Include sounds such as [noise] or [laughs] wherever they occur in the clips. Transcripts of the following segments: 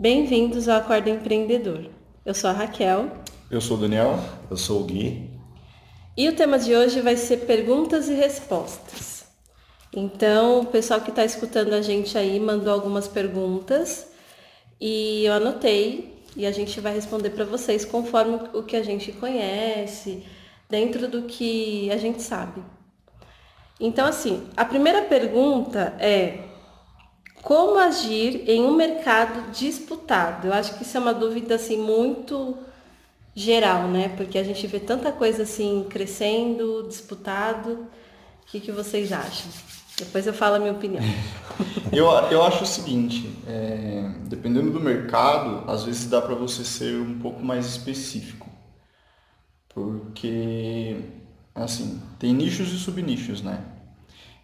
Bem-vindos ao Acordo Empreendedor. Eu sou a Raquel. Eu sou o Daniel. Eu sou o Gui. E o tema de hoje vai ser perguntas e respostas. Então, o pessoal que está escutando a gente aí mandou algumas perguntas e eu anotei e a gente vai responder para vocês conforme o que a gente conhece, dentro do que a gente sabe. Então, assim, a primeira pergunta é como agir em um mercado disputado? Eu acho que isso é uma dúvida assim muito geral, né? Porque a gente vê tanta coisa assim crescendo, disputado. O que, que vocês acham? Depois eu falo a minha opinião. [laughs] eu, eu acho o seguinte, é, dependendo do mercado, às vezes dá para você ser um pouco mais específico. Porque, assim, tem nichos e subnichos, né?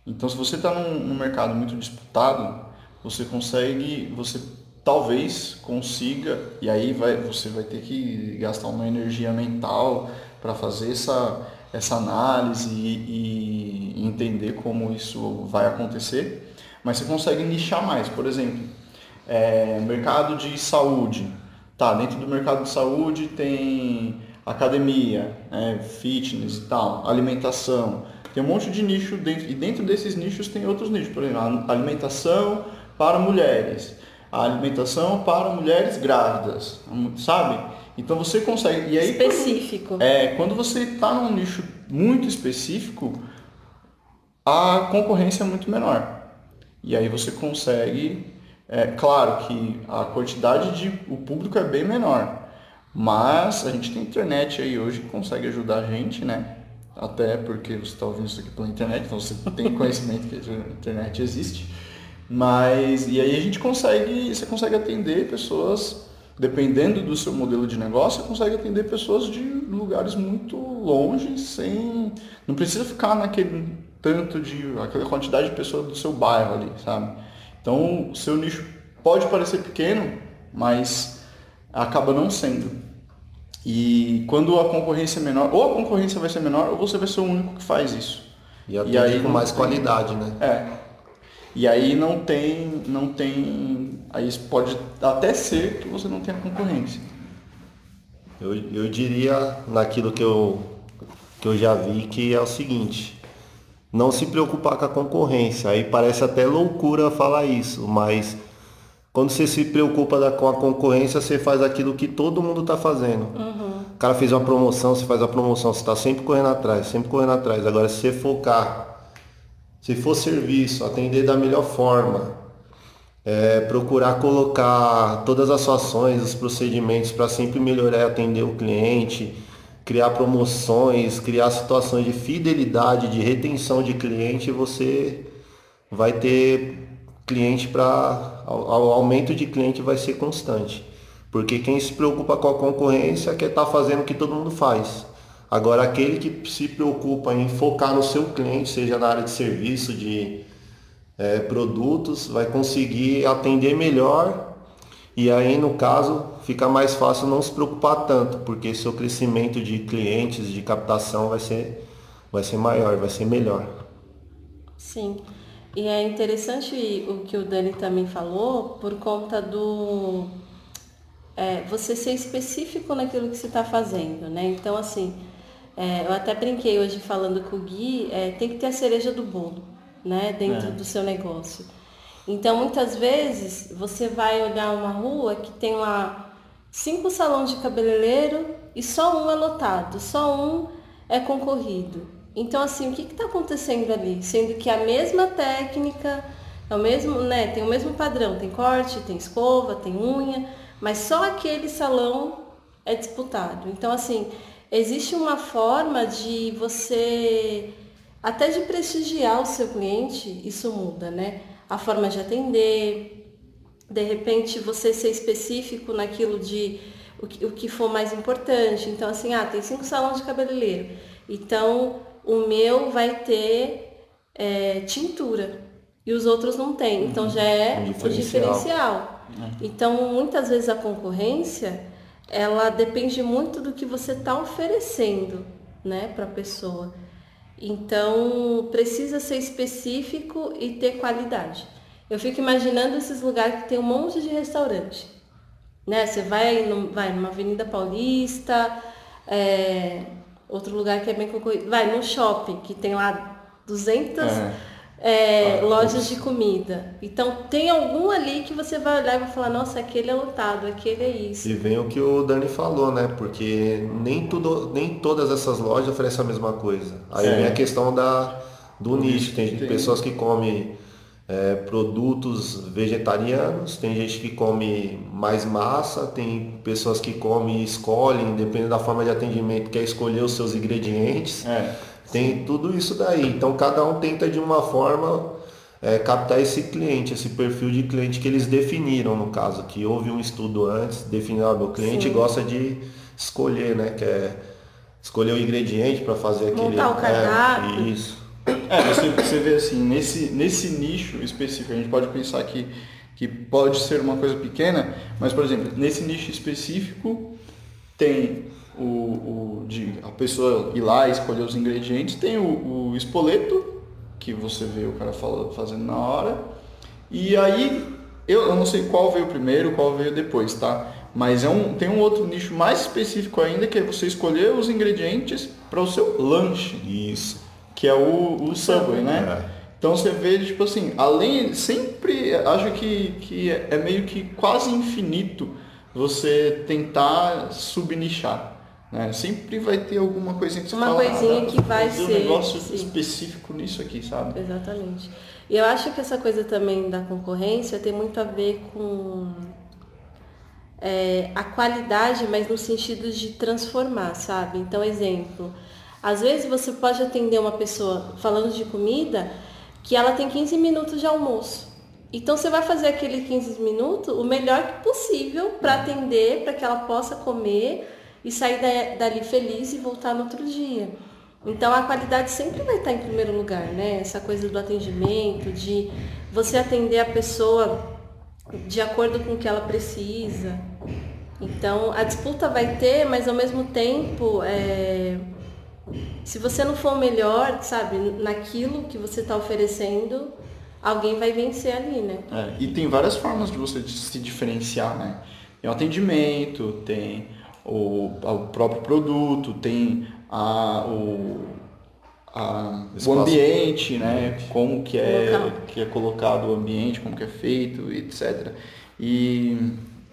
Então, se você está num, num mercado muito disputado, você consegue, você talvez consiga, e aí vai, você vai ter que gastar uma energia mental para fazer essa, essa análise e, e, entender como isso vai acontecer, mas você consegue nichar mais. Por exemplo, é, mercado de saúde. Tá, dentro do mercado de saúde tem academia, é, fitness e tal, alimentação. Tem um monte de nicho dentro, e dentro desses nichos tem outros nichos, por exemplo, alimentação para mulheres, a alimentação para mulheres grávidas, sabe? Então você consegue. E aí, específico. Quando, é, quando você está num nicho muito específico, a concorrência é muito menor. E aí você consegue. É claro que a quantidade de. o público é bem menor. Mas a gente tem internet aí hoje que consegue ajudar a gente, né? Até porque você está ouvindo isso aqui pela internet, então você tem conhecimento que a internet existe. Mas, e aí a gente consegue, você consegue atender pessoas, dependendo do seu modelo de negócio, você consegue atender pessoas de lugares muito longe, sem. Não precisa ficar naquele tanto de. aquela quantidade de pessoas do seu bairro ali, sabe? Então, o seu nicho pode parecer pequeno, mas acaba não sendo. E quando a concorrência é menor, ou a concorrência vai ser menor, ou você vai ser o único que faz isso. E, e aí com mais tem... qualidade, né? É. E aí não tem, não tem, aí pode até ser que você não tenha concorrência. Eu, eu diria naquilo que eu, que eu já vi que é o seguinte, não se preocupar com a concorrência. Aí parece até loucura falar isso, mas quando você se preocupa com a concorrência, você faz aquilo que todo mundo está fazendo. Uhum. O cara fez uma promoção, você faz a promoção, você está sempre correndo atrás, sempre correndo atrás. Agora, se você focar se for serviço, atender da melhor forma, é, procurar colocar todas as suas ações, os procedimentos para sempre melhorar e atender o cliente, criar promoções, criar situações de fidelidade, de retenção de cliente, você vai ter cliente para o aumento de cliente vai ser constante. Porque quem se preocupa com a concorrência quer estar tá fazendo o que todo mundo faz. Agora, aquele que se preocupa em focar no seu cliente, seja na área de serviço, de é, produtos, vai conseguir atender melhor e aí, no caso, fica mais fácil não se preocupar tanto, porque seu crescimento de clientes, de captação vai ser, vai ser maior, vai ser melhor. Sim. E é interessante o que o Dani também falou, por conta do é, você ser específico naquilo que você está fazendo, né? Então, assim, é, eu até brinquei hoje falando com o Gui, é, tem que ter a cereja do bolo, né, dentro é. do seu negócio. Então, muitas vezes, você vai olhar uma rua que tem lá cinco salões de cabeleireiro e só um é lotado, só um é concorrido. Então, assim, o que está acontecendo ali? Sendo que a mesma técnica, é o mesmo, né, tem o mesmo padrão, tem corte, tem escova, tem unha, mas só aquele salão é disputado. Então, assim, existe uma forma de você até de prestigiar o seu cliente, isso muda, né? A forma de atender, de repente você ser específico naquilo de o que, o que for mais importante. Então, assim, ah, tem cinco salões de cabeleireiro. Então, o meu vai ter é, tintura e os outros não tem. Então, já é um diferencial. o diferencial. É. Então, muitas vezes a concorrência ela depende muito do que você está oferecendo, né, para a pessoa. Então, precisa ser específico e ter qualidade. Eu fico imaginando esses lugares que tem um monte de restaurante, Né? Você vai, no, vai numa Avenida Paulista, é, outro lugar que é bem concorrido, vai num shopping que tem lá 200 é. É, ah, lojas de comida. Então tem algum ali que você vai olhar e vai falar, nossa, aquele é lotado, aquele é isso. E vem o que o Dani falou, né? Porque nem tudo, nem todas essas lojas oferecem a mesma coisa. Aí vem a questão da, do nicho. Tem, tem pessoas que comem é, produtos vegetarianos, tem gente que come mais massa, tem pessoas que comem e escolhem, dependendo da forma de atendimento, quer escolher os seus ingredientes. É. Tem tudo isso daí. Então cada um tenta de uma forma é, captar esse cliente, esse perfil de cliente que eles definiram no caso, que houve um estudo antes, definiu, ah, meu cliente Sim. gosta de escolher, né? Quer é escolher o ingrediente para fazer aquele. Montar o cardápio. É, isso. É, você, você vê assim, nesse, nesse nicho específico, a gente pode pensar que, que pode ser uma coisa pequena, mas, por exemplo, nesse nicho específico tem pessoa ir lá e escolher os ingredientes, tem o, o espoleto, que você vê o cara fala, fazendo na hora, e aí eu, eu não sei qual veio primeiro, qual veio depois, tá? Mas é um, tem um outro nicho mais específico ainda, que é você escolher os ingredientes para o seu lanche. Isso que é o, o Subway, né? É. Então você vê, tipo assim, além, sempre acho que, que é meio que quase infinito você tentar subnichar. Né? Sempre vai ter alguma coisinha que você Uma fala, coisinha ah, que vai ser. um negócio sim. específico nisso aqui, sabe? Exatamente. E eu acho que essa coisa também da concorrência tem muito a ver com é, a qualidade, mas no sentido de transformar, sabe? Então, exemplo, às vezes você pode atender uma pessoa falando de comida que ela tem 15 minutos de almoço. Então você vai fazer aquele 15 minutos o melhor possível para atender, para que ela possa comer e sair dali feliz e voltar no outro dia. Então a qualidade sempre vai estar em primeiro lugar, né? Essa coisa do atendimento, de você atender a pessoa de acordo com o que ela precisa. Então a disputa vai ter, mas ao mesmo tempo é, se você não for o melhor, sabe, naquilo que você está oferecendo, alguém vai vencer ali, né? É, e tem várias formas de você se diferenciar, né? Tem o atendimento, tem o, o próprio produto, tem a, o, a, o ambiente, né? Como que é, que é colocado o ambiente, como que é feito, etc. E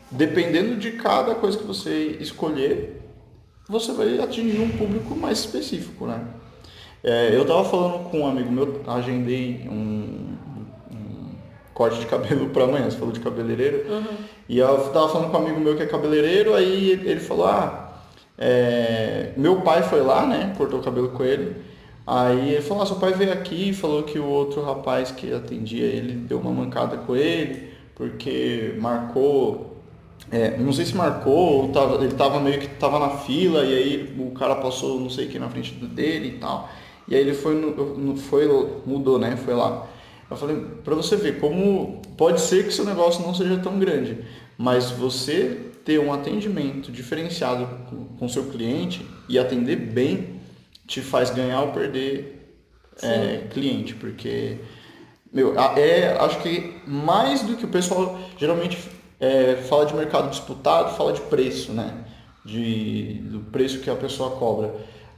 dependendo de cada coisa que você escolher, você vai atingir um público mais específico, né? É, eu estava falando com um amigo meu, agendei um, um corte de cabelo para amanhã, você falou de cabeleireiro, uhum. e eu estava falando com um amigo meu que é cabeleireiro, aí ele falou, ah, é, meu pai foi lá, né, cortou o cabelo com ele, aí ele falou, ah, seu pai veio aqui e falou que o outro rapaz que atendia ele deu uma mancada com ele, porque marcou é, não sei se marcou, ou tava, ele tava meio que tava na fila e aí o cara passou não sei o que na frente dele e tal. E aí ele foi, no, foi mudou, né? Foi lá. Eu falei, para você ver como pode ser que seu negócio não seja tão grande, mas você ter um atendimento diferenciado com o seu cliente e atender bem te faz ganhar ou perder é, cliente, porque meu, é, acho que mais do que o pessoal geralmente é, fala de mercado disputado, fala de preço, né? De, do preço que a pessoa cobra.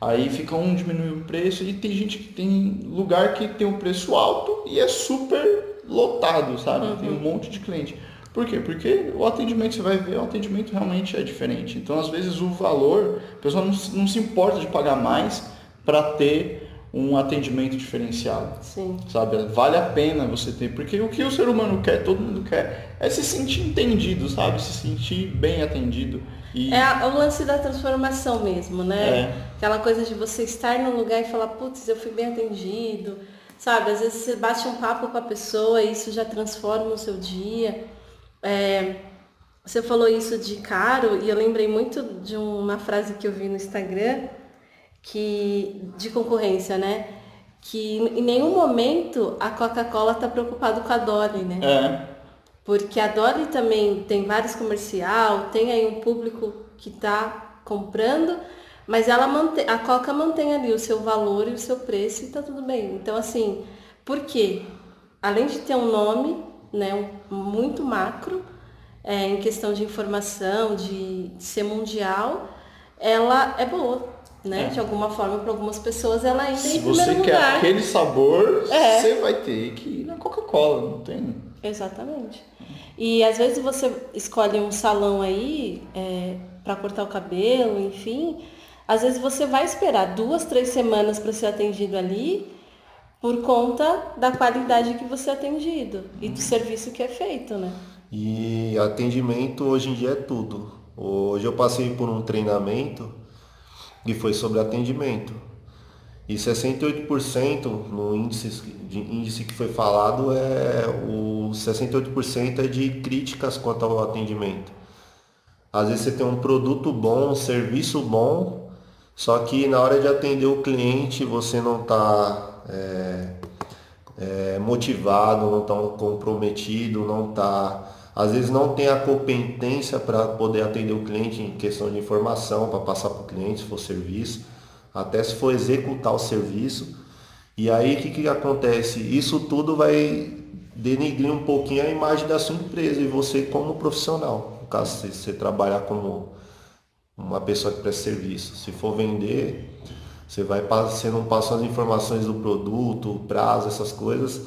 Aí fica um diminuir o preço e tem gente que tem lugar que tem um preço alto e é super lotado, sabe? Uhum. Tem um monte de cliente. Por quê? Porque o atendimento, você vai ver, o atendimento realmente é diferente. Então, às vezes, o valor, a pessoa não, não se importa de pagar mais para ter um atendimento diferenciado. Sim. Sabe? Vale a pena você ter, porque o que o ser humano quer, todo mundo quer, é se sentir entendido, sabe? Se sentir bem atendido. E... É o lance da transformação mesmo, né? É. Aquela coisa de você estar num lugar e falar, putz, eu fui bem atendido. Sabe, às vezes você bate um papo com a pessoa e isso já transforma o seu dia. É, você falou isso de caro e eu lembrei muito de uma frase que eu vi no Instagram, que de concorrência, né? Que em nenhum momento a Coca-Cola está preocupado com a Dolly, né? É. Porque a Dolly também tem vários comercial, tem aí um público que está comprando, mas ela mantém, a Coca mantém ali o seu valor e o seu preço e tá tudo bem. Então assim, por quê? Além de ter um nome, né, muito macro, é, em questão de informação, de, de ser mundial, ela é boa, né? É. De alguma forma, para algumas pessoas, ela ainda Se em você quer lugar. aquele sabor, é. você vai ter que ir na Coca-Cola, não tem. Exatamente. E às vezes você escolhe um salão aí é, para cortar o cabelo, enfim. Às vezes você vai esperar duas, três semanas para ser atendido ali por conta da qualidade que você é atendido e do serviço que é feito, né? E atendimento hoje em dia é tudo. Hoje eu passei por um treinamento e foi sobre atendimento. E 68% no índice, de, índice que foi falado é o 68% é de críticas quanto ao atendimento. Às vezes você tem um produto bom, um serviço bom, só que na hora de atender o cliente você não está é, é, motivado, não está comprometido, não está às vezes não tem a competência para poder atender o cliente em questão de informação, para passar para o cliente se for serviço, até se for executar o serviço. E aí o que, que acontece? Isso tudo vai denigrir um pouquinho a imagem da sua empresa e você como profissional. No caso, se você trabalhar como uma pessoa que presta serviço. Se for vender, você vai você não passa as informações do produto, prazo, essas coisas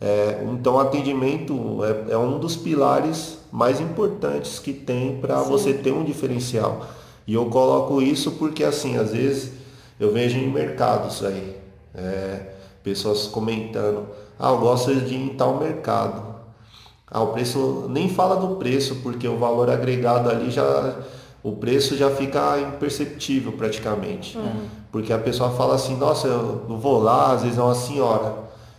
é, então, atendimento é, é, um dos pilares mais importantes que tem para você ter um diferencial. E eu coloco isso porque, assim, às vezes eu vejo em mercados aí, é, pessoas comentando, ah, eu gosto de ir em tal mercado. Ah, o preço, nem fala do preço, porque o valor agregado ali já, o preço já fica imperceptível praticamente. Uhum. Porque a pessoa fala assim, nossa, eu vou lá, às vezes é uma senhora,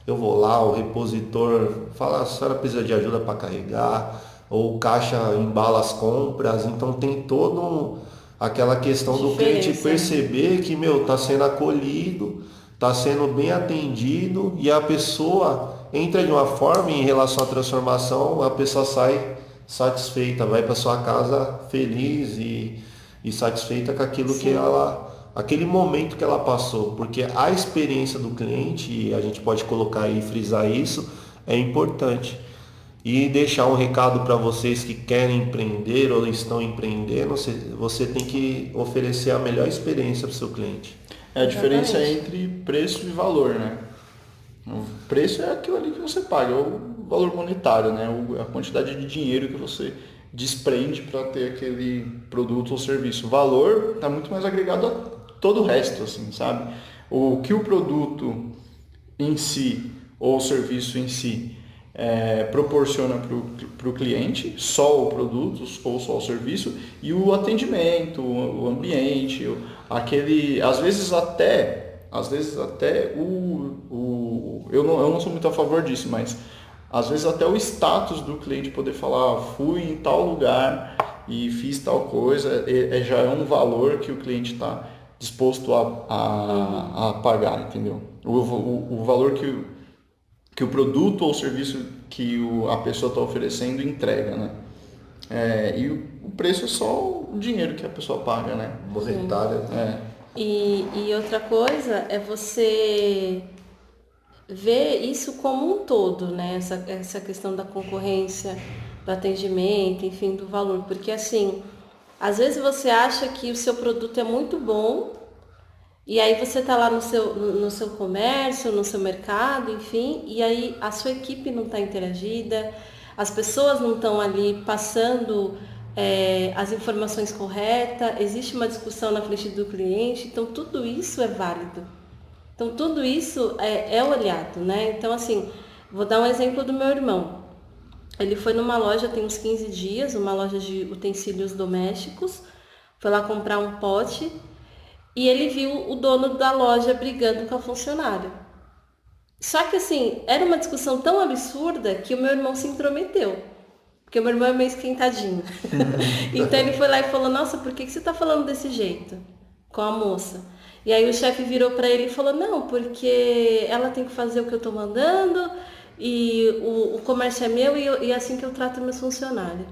eu vou lá, o repositor fala, a senhora precisa de ajuda para carregar, ou o caixa embala as compras, então tem todo um, aquela questão do cliente perceber que, meu, está sendo acolhido, está sendo bem atendido e a pessoa entra de uma forma em relação à transformação, a pessoa sai satisfeita, vai para sua casa feliz e, e satisfeita com aquilo Sim. que ela aquele momento que ela passou, porque a experiência do cliente, e a gente pode colocar e frisar isso, é importante. E deixar um recado para vocês que querem empreender ou estão empreendendo, você, você tem que oferecer a melhor experiência para o seu cliente. É a diferença é entre preço e valor, né? O preço é aquilo ali que você paga, é o valor monetário, né? A quantidade de dinheiro que você desprende para ter aquele produto ou serviço. O valor está muito mais agregado a todo o resto, assim, sabe? O que o produto em si ou o serviço em si é, proporciona para o cliente, só o produto ou só o serviço, e o atendimento, o ambiente, aquele, às vezes até, às vezes até o, o eu, não, eu não sou muito a favor disso, mas às vezes até o status do cliente poder falar, ah, fui em tal lugar e fiz tal coisa, é, é já é um valor que o cliente está disposto a, a, a pagar, entendeu? O, o, valor que que o produto ou serviço que o, a pessoa está oferecendo entrega, né? É, e o, o, preço é só o dinheiro que a pessoa paga, né? Monetário. É. E, e outra coisa é você ver isso como um todo, né? Essa, essa questão da concorrência, do atendimento, enfim, do valor. Porque assim, às vezes você acha que o seu produto é muito bom e aí você está lá no seu, no seu comércio, no seu mercado, enfim, e aí a sua equipe não está interagida, as pessoas não estão ali passando é, as informações corretas, existe uma discussão na frente do cliente, então tudo isso é válido. Então tudo isso é, é olhado, né? Então assim, vou dar um exemplo do meu irmão. Ele foi numa loja tem uns 15 dias, uma loja de utensílios domésticos, foi lá comprar um pote e ele viu o dono da loja brigando com a funcionária. Só que assim, era uma discussão tão absurda que o meu irmão se intrometeu. Porque o meu irmão é meio esquentadinho. [laughs] então ele foi lá e falou, nossa, por que, que você está falando desse jeito com a moça? E aí o chefe virou para ele e falou, não, porque ela tem que fazer o que eu estou mandando e o, o comércio é meu e, eu, e é assim que eu trato meus funcionários.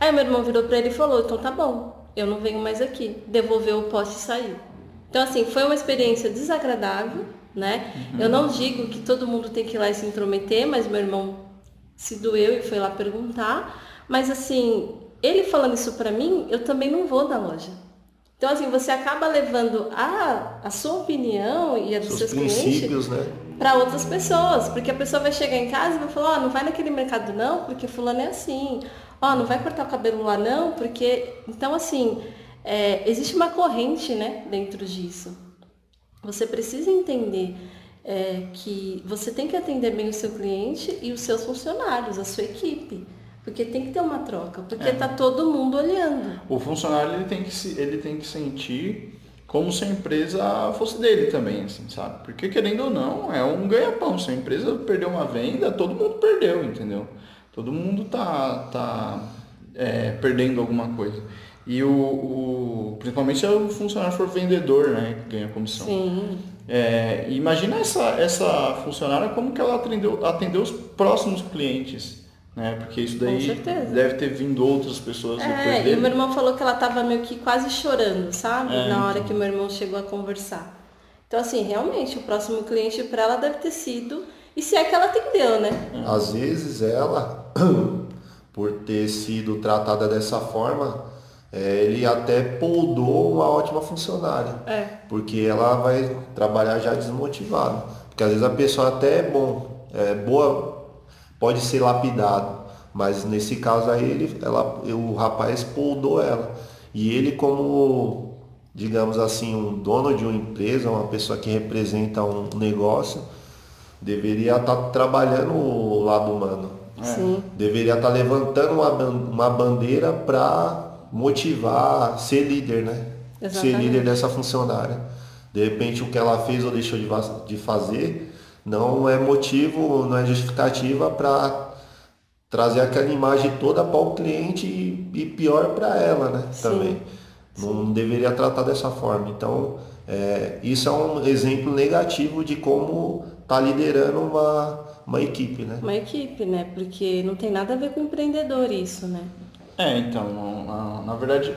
Aí meu irmão virou para ele e falou, então tá bom, eu não venho mais aqui. Devolveu o poste e saiu. Então assim, foi uma experiência desagradável, né? Uhum. Eu não digo que todo mundo tem que ir lá e se intrometer, mas meu irmão se doeu e foi lá perguntar. Mas assim, ele falando isso para mim, eu também não vou na loja. Então, assim, você acaba levando a, a sua opinião e a dos seus, seus clientes né? para outras pessoas. Porque a pessoa vai chegar em casa e vai falar, ó, oh, não vai naquele mercado não, porque fulano é assim. Ó, oh, não vai cortar o cabelo lá não, porque... Então, assim, é, existe uma corrente, né, dentro disso. Você precisa entender é, que você tem que atender bem o seu cliente e os seus funcionários, a sua equipe. Porque tem que ter uma troca, porque está é. todo mundo olhando. O funcionário ele tem que, se, ele tem que sentir como se a empresa fosse dele também, assim, sabe? Porque querendo ou não, é um ganha-pão. Se a empresa perdeu uma venda, todo mundo perdeu, entendeu? Todo mundo tá, tá é, perdendo alguma coisa. E o, o, principalmente se o funcionário for vendedor, né, que ganha comissão. Sim. É, imagina essa, essa funcionária como que ela atendeu, atendeu os próximos clientes né? Porque isso daí deve ter vindo outras pessoas é, depois dele. E meu irmão falou que ela estava meio que quase chorando, sabe? É, Na hora então. que meu irmão chegou a conversar. Então, assim, realmente, o próximo cliente para ela deve ter sido. E se é que ela atendeu, né? Às vezes ela, [clears throat] por ter sido tratada dessa forma, é, ele até poldou uma ótima funcionária. É. Porque ela vai trabalhar já desmotivada. Porque às vezes a pessoa até é bom, é boa pode ser lapidado, mas nesse caso aí ele, ela, o rapaz poldou ela. E ele como, digamos assim, um dono de uma empresa, uma pessoa que representa um negócio, deveria estar tá trabalhando o lado humano. Sim. Deveria estar tá levantando uma, uma bandeira para motivar, ser líder, né? Exatamente. Ser líder dessa funcionária. De repente o que ela fez ou deixou de, de fazer não é motivo, não é justificativa para trazer aquela imagem toda para o cliente e, e pior para ela, né? Sim. Também. Não Sim. deveria tratar dessa forma. Então, é, isso é um exemplo negativo de como está liderando uma, uma equipe, né? Uma equipe, né? Porque não tem nada a ver com empreendedor isso, né? É, então, na, na verdade,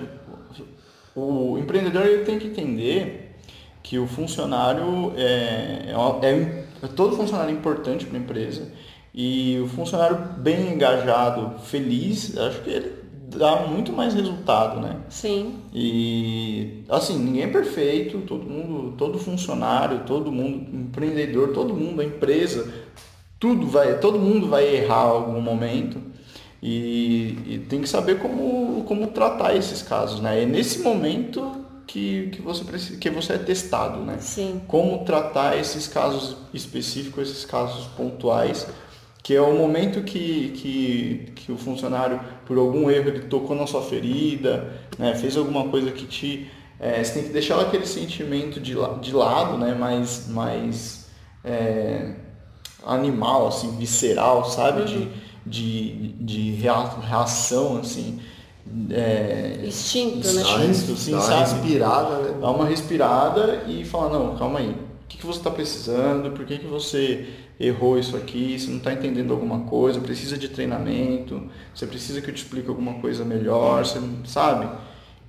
o empreendedor ele tem que entender que o funcionário é, é, é é todo funcionário importante para a empresa e o funcionário bem engajado, feliz, acho que ele dá muito mais resultado, né? Sim. E assim, ninguém é perfeito, todo mundo, todo funcionário, todo mundo, empreendedor, todo mundo, a empresa, tudo vai, todo mundo vai errar em algum momento. E, e tem que saber como, como tratar esses casos, né? É nesse momento que, que, você precisa, que você é testado, né? Sim. Como tratar esses casos específicos, esses casos pontuais, que é o momento que, que, que o funcionário, por algum erro, ele tocou na sua ferida, né? fez alguma coisa que te... É, você tem que deixar aquele sentimento de, de lado, né? Mais, mais é, animal, assim, visceral, sabe? Uhum. De, de, de reação, assim é, instinto, né? Instinto, sim, dá sabe? uma respirada, né? Dá uma respirada e fala, não, calma aí, o que, que você está precisando, por que, que você errou isso aqui, você não está entendendo alguma coisa, precisa de treinamento, você precisa que eu te explique alguma coisa melhor, você sabe?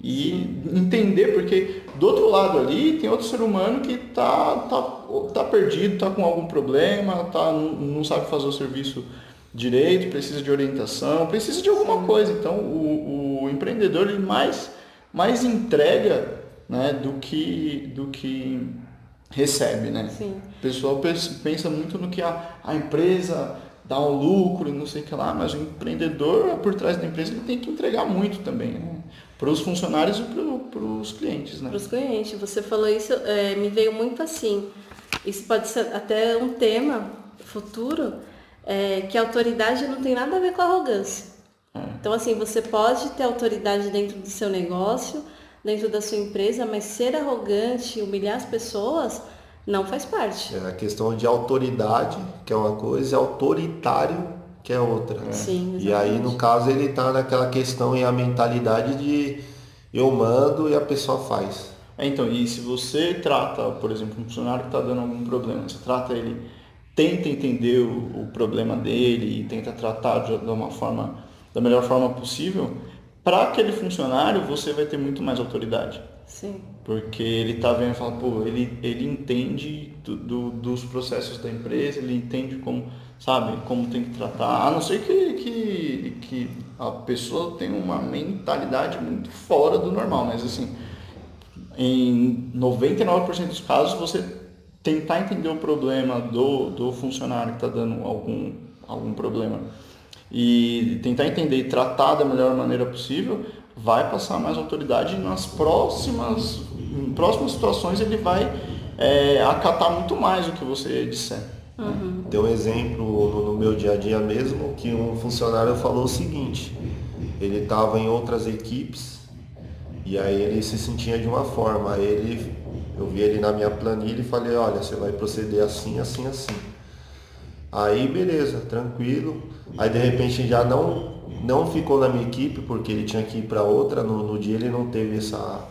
E entender, porque do outro lado ali tem outro ser humano que tá, tá, tá perdido, tá com algum problema, tá, não, não sabe fazer o serviço direito, precisa de orientação, precisa de alguma coisa. Então o, o empreendedor ele mais, mais entrega né, do, que, do que recebe. Né? Sim. O pessoal pensa muito no que a, a empresa dá um lucro e não sei o que lá, mas o empreendedor por trás da empresa ele tem que entregar muito também. Né? Para os funcionários e para os clientes. Né? Para os clientes. Você falou isso, é, me veio muito assim. Isso pode ser até um tema futuro é, que a autoridade não tem nada a ver com arrogância. É. Então, assim, você pode ter autoridade dentro do seu negócio, dentro da sua empresa, mas ser arrogante, humilhar as pessoas, não faz parte. É a questão de autoridade, que é uma coisa, e autoritário, que é outra. Né? Sim, e aí, no caso, ele está naquela questão e a mentalidade de eu mando e a pessoa faz. É, então, e se você trata, por exemplo, um funcionário que está dando algum problema, você trata ele tenta entender o, o problema dele e tenta tratar de, de uma forma da melhor forma possível, para aquele funcionário você vai ter muito mais autoridade. Sim. Porque ele está vendo e fala, pô, ele, ele entende do, do, dos processos da empresa, ele entende como, sabe, como tem que tratar, a não ser que, que, que a pessoa tem uma mentalidade muito fora do normal, mas assim, em 99% dos casos você tentar entender o problema do, do funcionário que está dando algum, algum problema e tentar entender e tratar da melhor maneira possível, vai passar mais autoridade e nas próximas, em próximas situações ele vai é, acatar muito mais o que você disser. Uhum. Tem um exemplo no, no, meu dia a dia mesmo que um funcionário falou o seguinte, ele estava em outras equipes e aí ele se sentia de uma forma, aí ele, eu vi ele na minha planilha e falei, olha, você vai proceder assim, assim, assim. Aí beleza, tranquilo. Aí de repente já não não ficou na minha equipe porque ele tinha que ir para outra. No, no, dia ele não teve essa,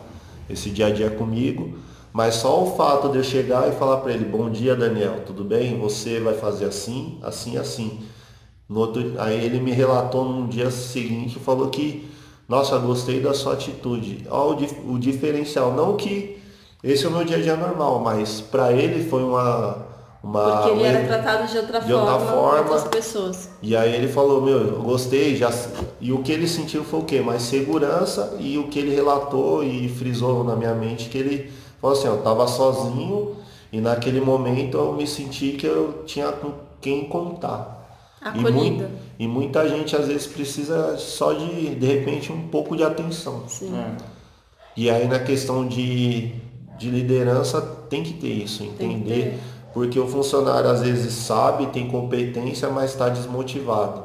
esse dia a dia comigo. Mas só o fato de eu chegar e falar para ele, bom dia Daniel, tudo bem? Você vai fazer assim, assim, assim. No outro, aí ele me relatou no dia seguinte e falou que, nossa, gostei da sua atitude. Olha o, o diferencial. Não que esse é o meu dia a dia normal, mas para ele foi uma uma, Porque ele era tratado de outra de forma, outra forma outras pessoas. E aí ele falou, meu, eu gostei, já. E o que ele sentiu foi o quê? Mais segurança e o que ele relatou e frisou na minha mente que ele falou assim, eu tava sozinho e naquele momento eu me senti que eu tinha com quem contar. Acolhida. E, e muita gente às vezes precisa só de, de repente, um pouco de atenção. Sim. É. E aí na questão de, de liderança tem que ter isso, entender porque o funcionário às vezes sabe, tem competência, mas está desmotivado.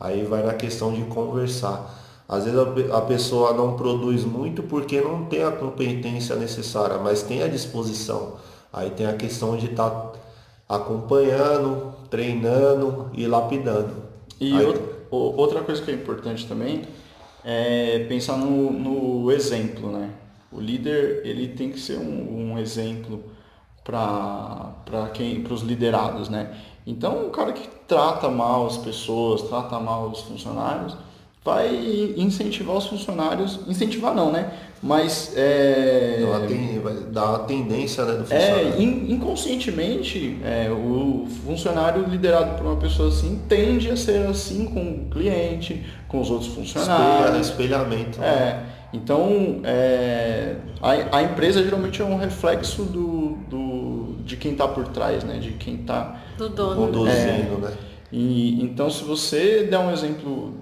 Aí vai na questão de conversar. Às vezes a pessoa não produz muito porque não tem a competência necessária, mas tem a disposição. Aí tem a questão de estar tá acompanhando, treinando e lapidando. E Aí... outra coisa que é importante também é pensar no, no exemplo, né? O líder ele tem que ser um, um exemplo para quem para os liderados, né? Então, o cara que trata mal as pessoas, trata mal os funcionários, vai incentivar os funcionários, incentivar não, né? Mas é, vai dar a tendência né, do é, funcionário. É, inconscientemente, é, o funcionário liderado por uma pessoa assim tende a ser assim com o cliente, com os outros funcionários. espelhamento. Né? É. Então, é, a, a empresa geralmente é um reflexo do de quem está por trás, né? De quem está conduzindo, é, né? E, então, se você der um exemplo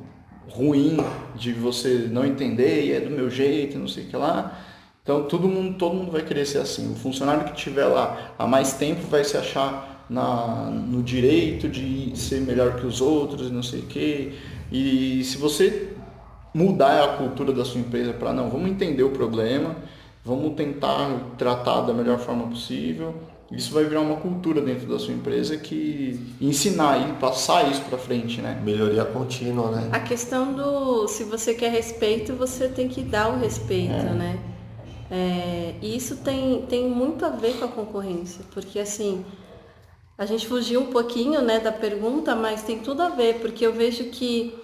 ruim de você não entender e é do meu jeito, não sei o que lá, então todo mundo, todo mundo vai querer ser assim. O funcionário que estiver lá há mais tempo vai se achar na, no direito de ser melhor que os outros, não sei o que. E se você mudar a cultura da sua empresa para não, vamos entender o problema, vamos tentar tratar da melhor forma possível isso vai virar uma cultura dentro da sua empresa que ensinar e passar isso para frente, né? Melhoria contínua, né? A questão do se você quer respeito, você tem que dar o respeito, é. né? É, e isso tem, tem muito a ver com a concorrência, porque assim, a gente fugiu um pouquinho né, da pergunta, mas tem tudo a ver, porque eu vejo que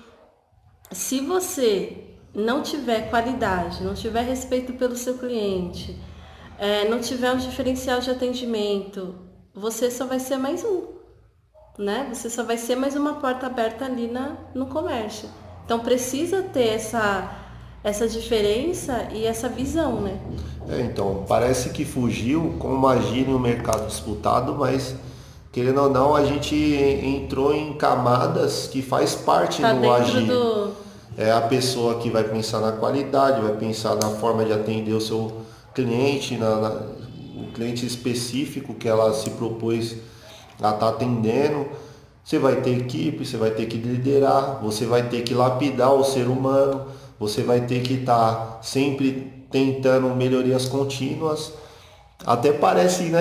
se você não tiver qualidade, não tiver respeito pelo seu cliente, é, não tiver um diferencial de atendimento, você só vai ser mais um, né? Você só vai ser mais uma porta aberta ali na, no comércio. Então precisa ter essa essa diferença e essa visão, né? É, então, parece que fugiu com uma gíria em um mercado disputado, mas querendo ou não, a gente entrou em camadas que faz parte tá do agir. Do... É a pessoa que vai pensar na qualidade, vai pensar na forma de atender o seu cliente, na, na, o cliente específico que ela se propôs a estar tá atendendo. Você vai ter equipe, você vai ter que liderar, você vai ter que lapidar o ser humano, você vai ter que estar tá sempre tentando melhorias contínuas. Até parece, né?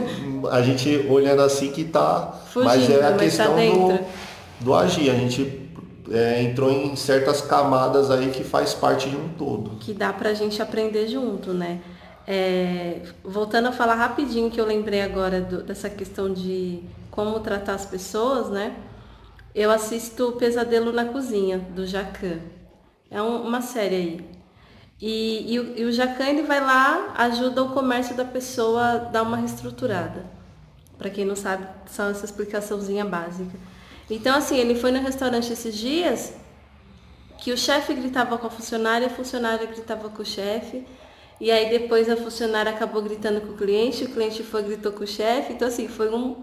[laughs] a gente olhando assim que tá. Fugindo, mas é a tá questão tá do, do agir. A gente é, entrou em certas camadas aí que faz parte de um todo. Que dá pra gente aprender junto, né? É, voltando a falar rapidinho que eu lembrei agora do, dessa questão de como tratar as pessoas, né? Eu assisto Pesadelo na Cozinha, do Jacan. É um, uma série aí. E, e, e o Jacan ele vai lá, ajuda o comércio da pessoa a dar uma reestruturada. Para quem não sabe, só essa explicaçãozinha básica. Então, assim, ele foi no restaurante esses dias que o chefe gritava com a funcionária, a funcionária gritava com o chefe. E aí depois a funcionária acabou gritando com o cliente, o cliente foi gritou com o chefe. Então, assim, foi um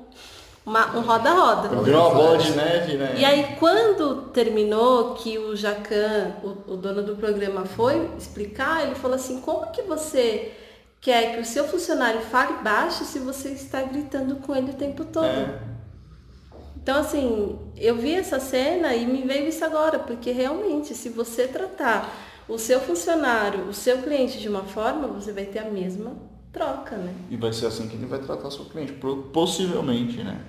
uma, um roda-roda. Virou uma bola de neve, né? E aí, quando terminou, que o Jacan, o, o, dono do programa, foi explicar, ele falou assim, como que você quer que o seu funcionário fale baixo se você está gritando com ele o tempo todo? É. Então, assim, eu vi essa cena e me veio isso agora, porque realmente, se você tratar o seu funcionário, o seu cliente de uma forma, você vai ter a mesma troca, né? E vai ser assim que ele vai tratar seu cliente, possivelmente, né?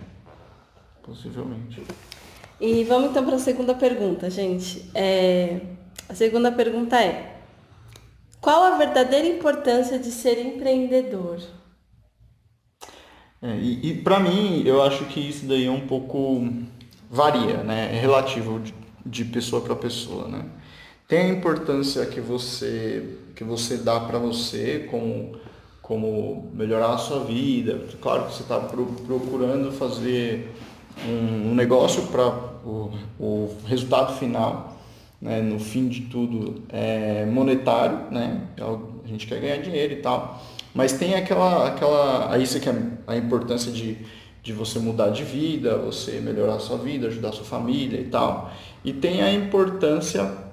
Possivelmente. E vamos então para a segunda pergunta, gente. É... A segunda pergunta é: qual a verdadeira importância de ser empreendedor? É, e, e para mim, eu acho que isso daí é um pouco varia, né? É relativo de, de pessoa para pessoa, né? Tem a importância que você que você dá para você como como melhorar a sua vida. Claro que você está procurando fazer um, um negócio para o, o, resultado final, né, no fim de tudo, é monetário, né? A gente quer ganhar dinheiro e tal. Mas tem aquela, aquela aí você quer a importância de, de você mudar de vida, você melhorar a sua vida, ajudar a sua família e tal. E tem a importância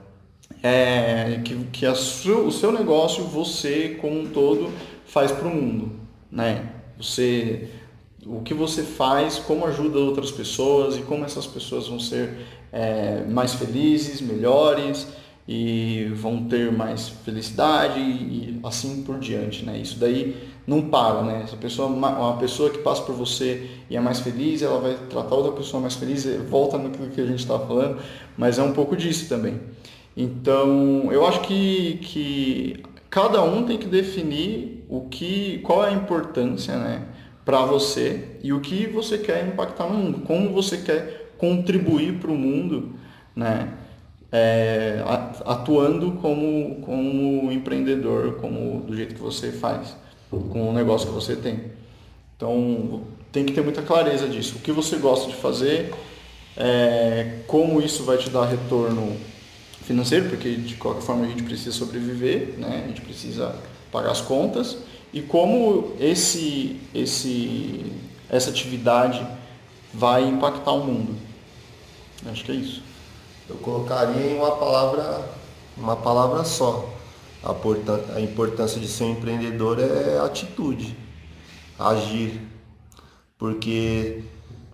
é, que, que a o seu negócio, você como um todo, faz para o mundo, né? Você, o que você faz, como ajuda outras pessoas e como essas pessoas vão ser é, mais felizes, melhores e vão ter mais felicidade e, assim por diante, né? Isso daí não para, né? Essa pessoa, uma pessoa que passa por você e é mais feliz, ela vai tratar outra pessoa mais feliz, volta no que a gente estava falando, mas é um pouco disso também. Então, eu acho que, que cada um tem que definir o que, qual é a importância, né, para você e o que você quer impactar no mundo, como você quer contribuir para o mundo, né, é, atuando como, como empreendedor, como do jeito que você faz, com o negócio que você tem. Então tem que ter muita clareza disso. O que você gosta de fazer, é, como isso vai te dar retorno financeiro, porque de qualquer forma a gente precisa sobreviver, né? a gente precisa pagar as contas, e como esse, esse, essa atividade vai impactar o mundo. Acho que é isso. Eu colocaria em uma palavra, uma palavra só. A, importância de ser um empreendedor é atitude, agir. Porque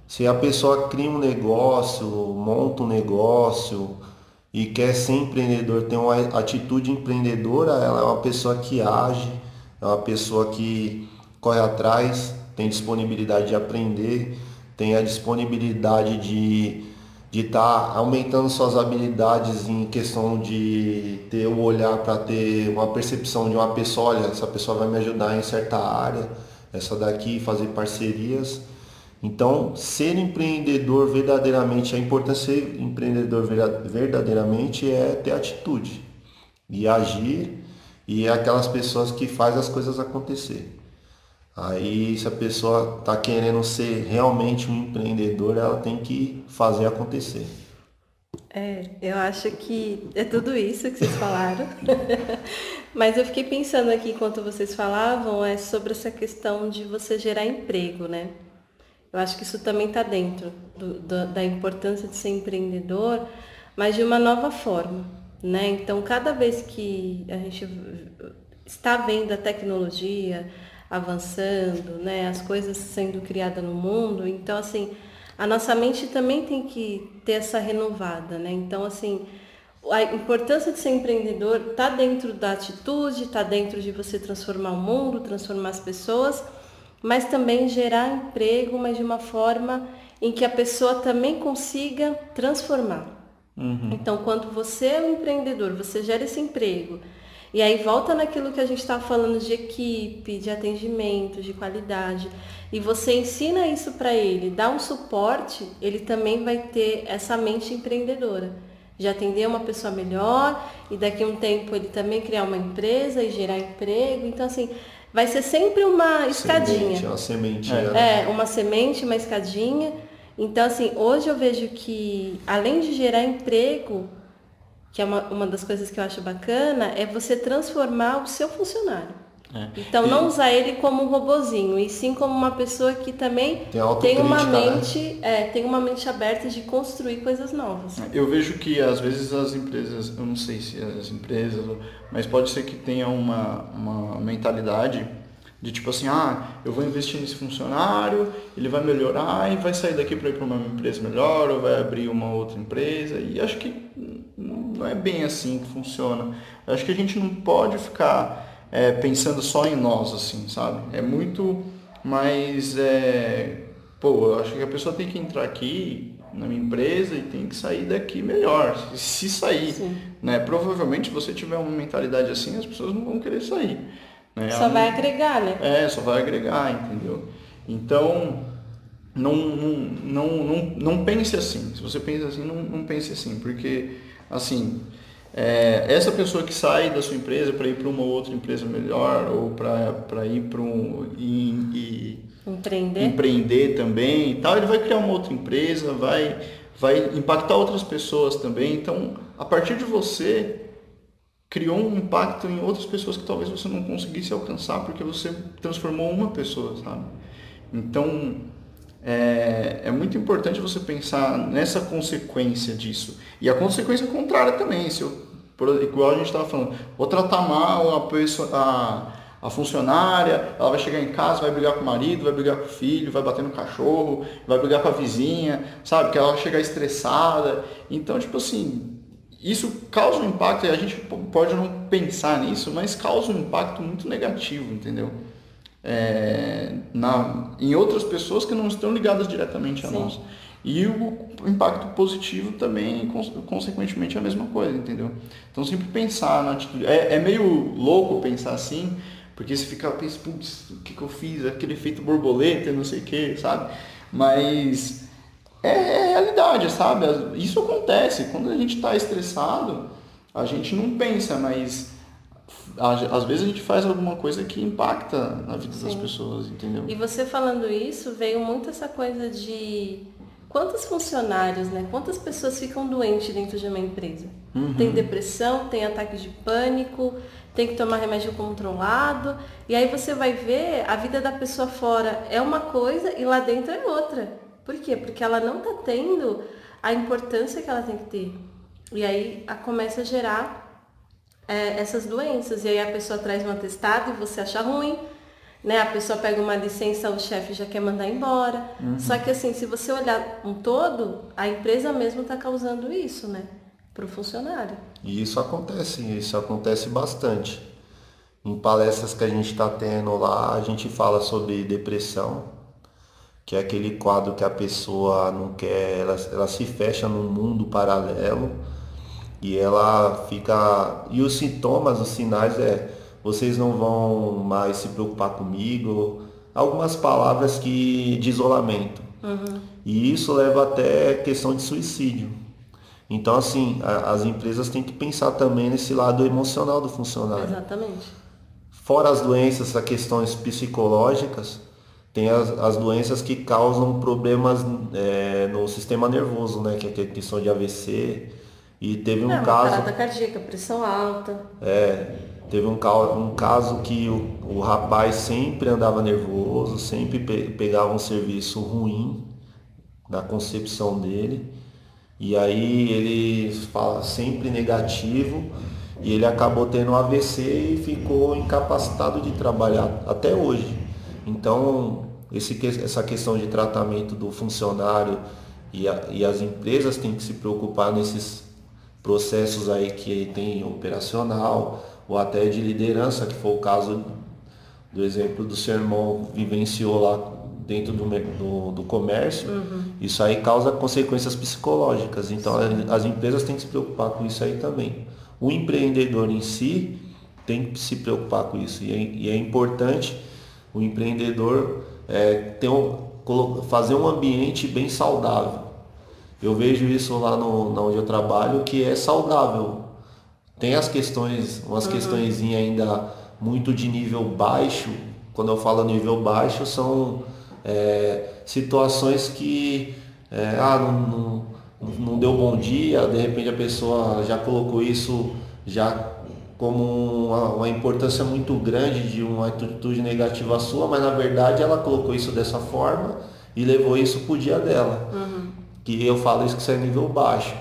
se a pessoa cria um negócio, monta um negócio, e quer ser empreendedor, tem uma atitude empreendedora, ela é uma pessoa que age, é uma pessoa que corre atrás, tem disponibilidade de aprender, tem a disponibilidade de de estar tá aumentando suas habilidades em questão de ter o um olhar para ter uma percepção de uma pessoa, olha, essa pessoa vai me ajudar em certa área, essa daqui, fazer parcerias. Então, ser empreendedor verdadeiramente, a importância de ser empreendedor verdadeiramente é ter atitude e agir e é aquelas pessoas que faz as coisas acontecer. Aí, se a pessoa está querendo ser realmente um empreendedor, ela tem que fazer acontecer. É, eu acho que é tudo isso que vocês falaram. [laughs] Mas eu fiquei pensando aqui enquanto vocês falavam é sobre essa questão de você gerar emprego, né? Eu acho que isso também está dentro do, do, da importância de ser empreendedor, mas de uma nova forma. Né? Então, cada vez que a gente está vendo a tecnologia avançando, né? as coisas sendo criadas no mundo, então, assim, a nossa mente também tem que ter essa renovada. Né? Então, assim, a importância de ser empreendedor está dentro da atitude, está dentro de você transformar o mundo, transformar as pessoas mas também gerar emprego, mas de uma forma em que a pessoa também consiga transformar. Uhum. Então, quando você é um empreendedor, você gera esse emprego, e aí volta naquilo que a gente estava falando de equipe, de atendimento, de qualidade, e você ensina isso para ele, dá um suporte, ele também vai ter essa mente empreendedora de atender uma pessoa melhor e daqui a um tempo ele também criar uma empresa e gerar emprego. Então, assim, vai ser sempre uma escadinha. Semente, uma semente. É. Né? é, uma semente, uma escadinha. Então, assim, hoje eu vejo que, além de gerar emprego, que é uma, uma das coisas que eu acho bacana, é você transformar o seu funcionário. É. Então, e... não usar ele como um robozinho, e sim como uma pessoa que também tem, tem uma né? mente, né? é, tem uma mente aberta de construir coisas novas. Eu vejo que às vezes as empresas, eu não sei se as empresas, mas pode ser que tenha uma, uma mentalidade de tipo assim, ah, eu vou investir nesse funcionário, ele vai melhorar e vai sair daqui para ir para uma empresa melhor ou vai abrir uma outra empresa. E acho que não é bem assim que funciona. Acho que a gente não pode ficar é, pensando só em nós, assim, sabe? É muito mais. É, pô, eu acho que a pessoa tem que entrar aqui na minha empresa e tem que sair daqui melhor, se sair. Né? Provavelmente, se você tiver uma mentalidade assim, as pessoas não vão querer sair. Né? Só vai agregar, né? É, só vai agregar, entendeu? Então, não, não, não, não, não pense assim. Se você pensa assim, não, não pense assim, porque, assim, é, essa pessoa que sai da sua empresa para ir para uma outra empresa melhor ou para ir para um e, e empreender. empreender também e tal, ele vai criar uma outra empresa, vai vai impactar outras pessoas também. Então, a partir de você, criou um impacto em outras pessoas que talvez você não conseguisse alcançar porque você transformou uma pessoa, sabe? Então, é, é, muito importante você pensar nessa consequência disso. E a consequência contrária também, se eu, igual a gente estava falando, vou tratar mal a, pessoa, a, a funcionária, ela vai chegar em casa, vai brigar com o marido, vai brigar com o filho, vai bater no cachorro, vai brigar com a vizinha, sabe? Que ela chegar estressada. Então, tipo assim, isso causa um impacto, e a gente pode não pensar nisso, mas causa um impacto muito negativo, entendeu? É, na, em outras pessoas que não estão ligadas diretamente a Sim. nós. E o impacto positivo também, consequentemente, é a mesma coisa, entendeu? Então, sempre pensar na atitude. É, é meio louco pensar assim, porque você fica pensando, putz, o que, que eu fiz? Aquele efeito borboleta, não sei o que, sabe? Mas é, é realidade, sabe? Isso acontece. Quando a gente está estressado, a gente não pensa, mas às vezes a gente faz alguma coisa que impacta na vida Sim. das pessoas, entendeu? E você falando isso, veio muito essa coisa de quantos funcionários, né? Quantas pessoas ficam doentes dentro de uma empresa? Uhum. Tem depressão, tem ataque de pânico, tem que tomar remédio controlado. E aí você vai ver a vida da pessoa fora é uma coisa e lá dentro é outra. Por quê? Porque ela não está tendo a importância que ela tem que ter. E aí a, começa a gerar é, essas doenças. E aí a pessoa traz um atestado e você acha ruim. Né? A pessoa pega uma licença, o chefe já quer mandar embora. Uhum. Só que assim, se você olhar um todo, a empresa mesmo está causando isso, né? Para o funcionário. E isso acontece, isso acontece bastante. Em palestras que a gente está tendo lá, a gente fala sobre depressão, que é aquele quadro que a pessoa não quer, ela, ela se fecha num mundo paralelo e ela fica. E os sintomas, os sinais é vocês não vão mais se preocupar comigo, algumas palavras que de isolamento. Uhum. E isso leva até questão de suicídio. Então, assim, a, as empresas têm que pensar também nesse lado emocional do funcionário. Exatamente. Fora as doenças, as questões psicológicas, tem as, as doenças que causam problemas é, no sistema nervoso, né? Que é a questão de AVC. E teve um é, caso. Parada cardíaca, pressão alta. É, teve um, um caso que o, o rapaz sempre andava nervoso, sempre pe, pegava um serviço ruim na concepção dele. E aí ele fala sempre negativo e ele acabou tendo um AVC e ficou incapacitado de trabalhar até hoje. Então, esse, essa questão de tratamento do funcionário e, a, e as empresas têm que se preocupar nesses processos aí que tem operacional ou até de liderança, que foi o caso do exemplo do seu irmão vivenciou lá dentro do, do, do comércio, uhum. isso aí causa consequências psicológicas. Então Sim. as empresas têm que se preocupar com isso aí também. O empreendedor em si tem que se preocupar com isso. E é, e é importante o empreendedor é, ter um, fazer um ambiente bem saudável. Eu vejo isso lá no, na onde eu trabalho, que é saudável. Tem as questões, umas uhum. questões ainda muito de nível baixo. Quando eu falo nível baixo, são é, situações que é, ah, não, não, não deu bom dia, de repente a pessoa já colocou isso já como uma, uma, importância muito grande de uma atitude negativa sua, mas na verdade ela colocou isso dessa forma e levou isso pro dia dela. Uhum. Que eu falo isso que isso é nível baixo.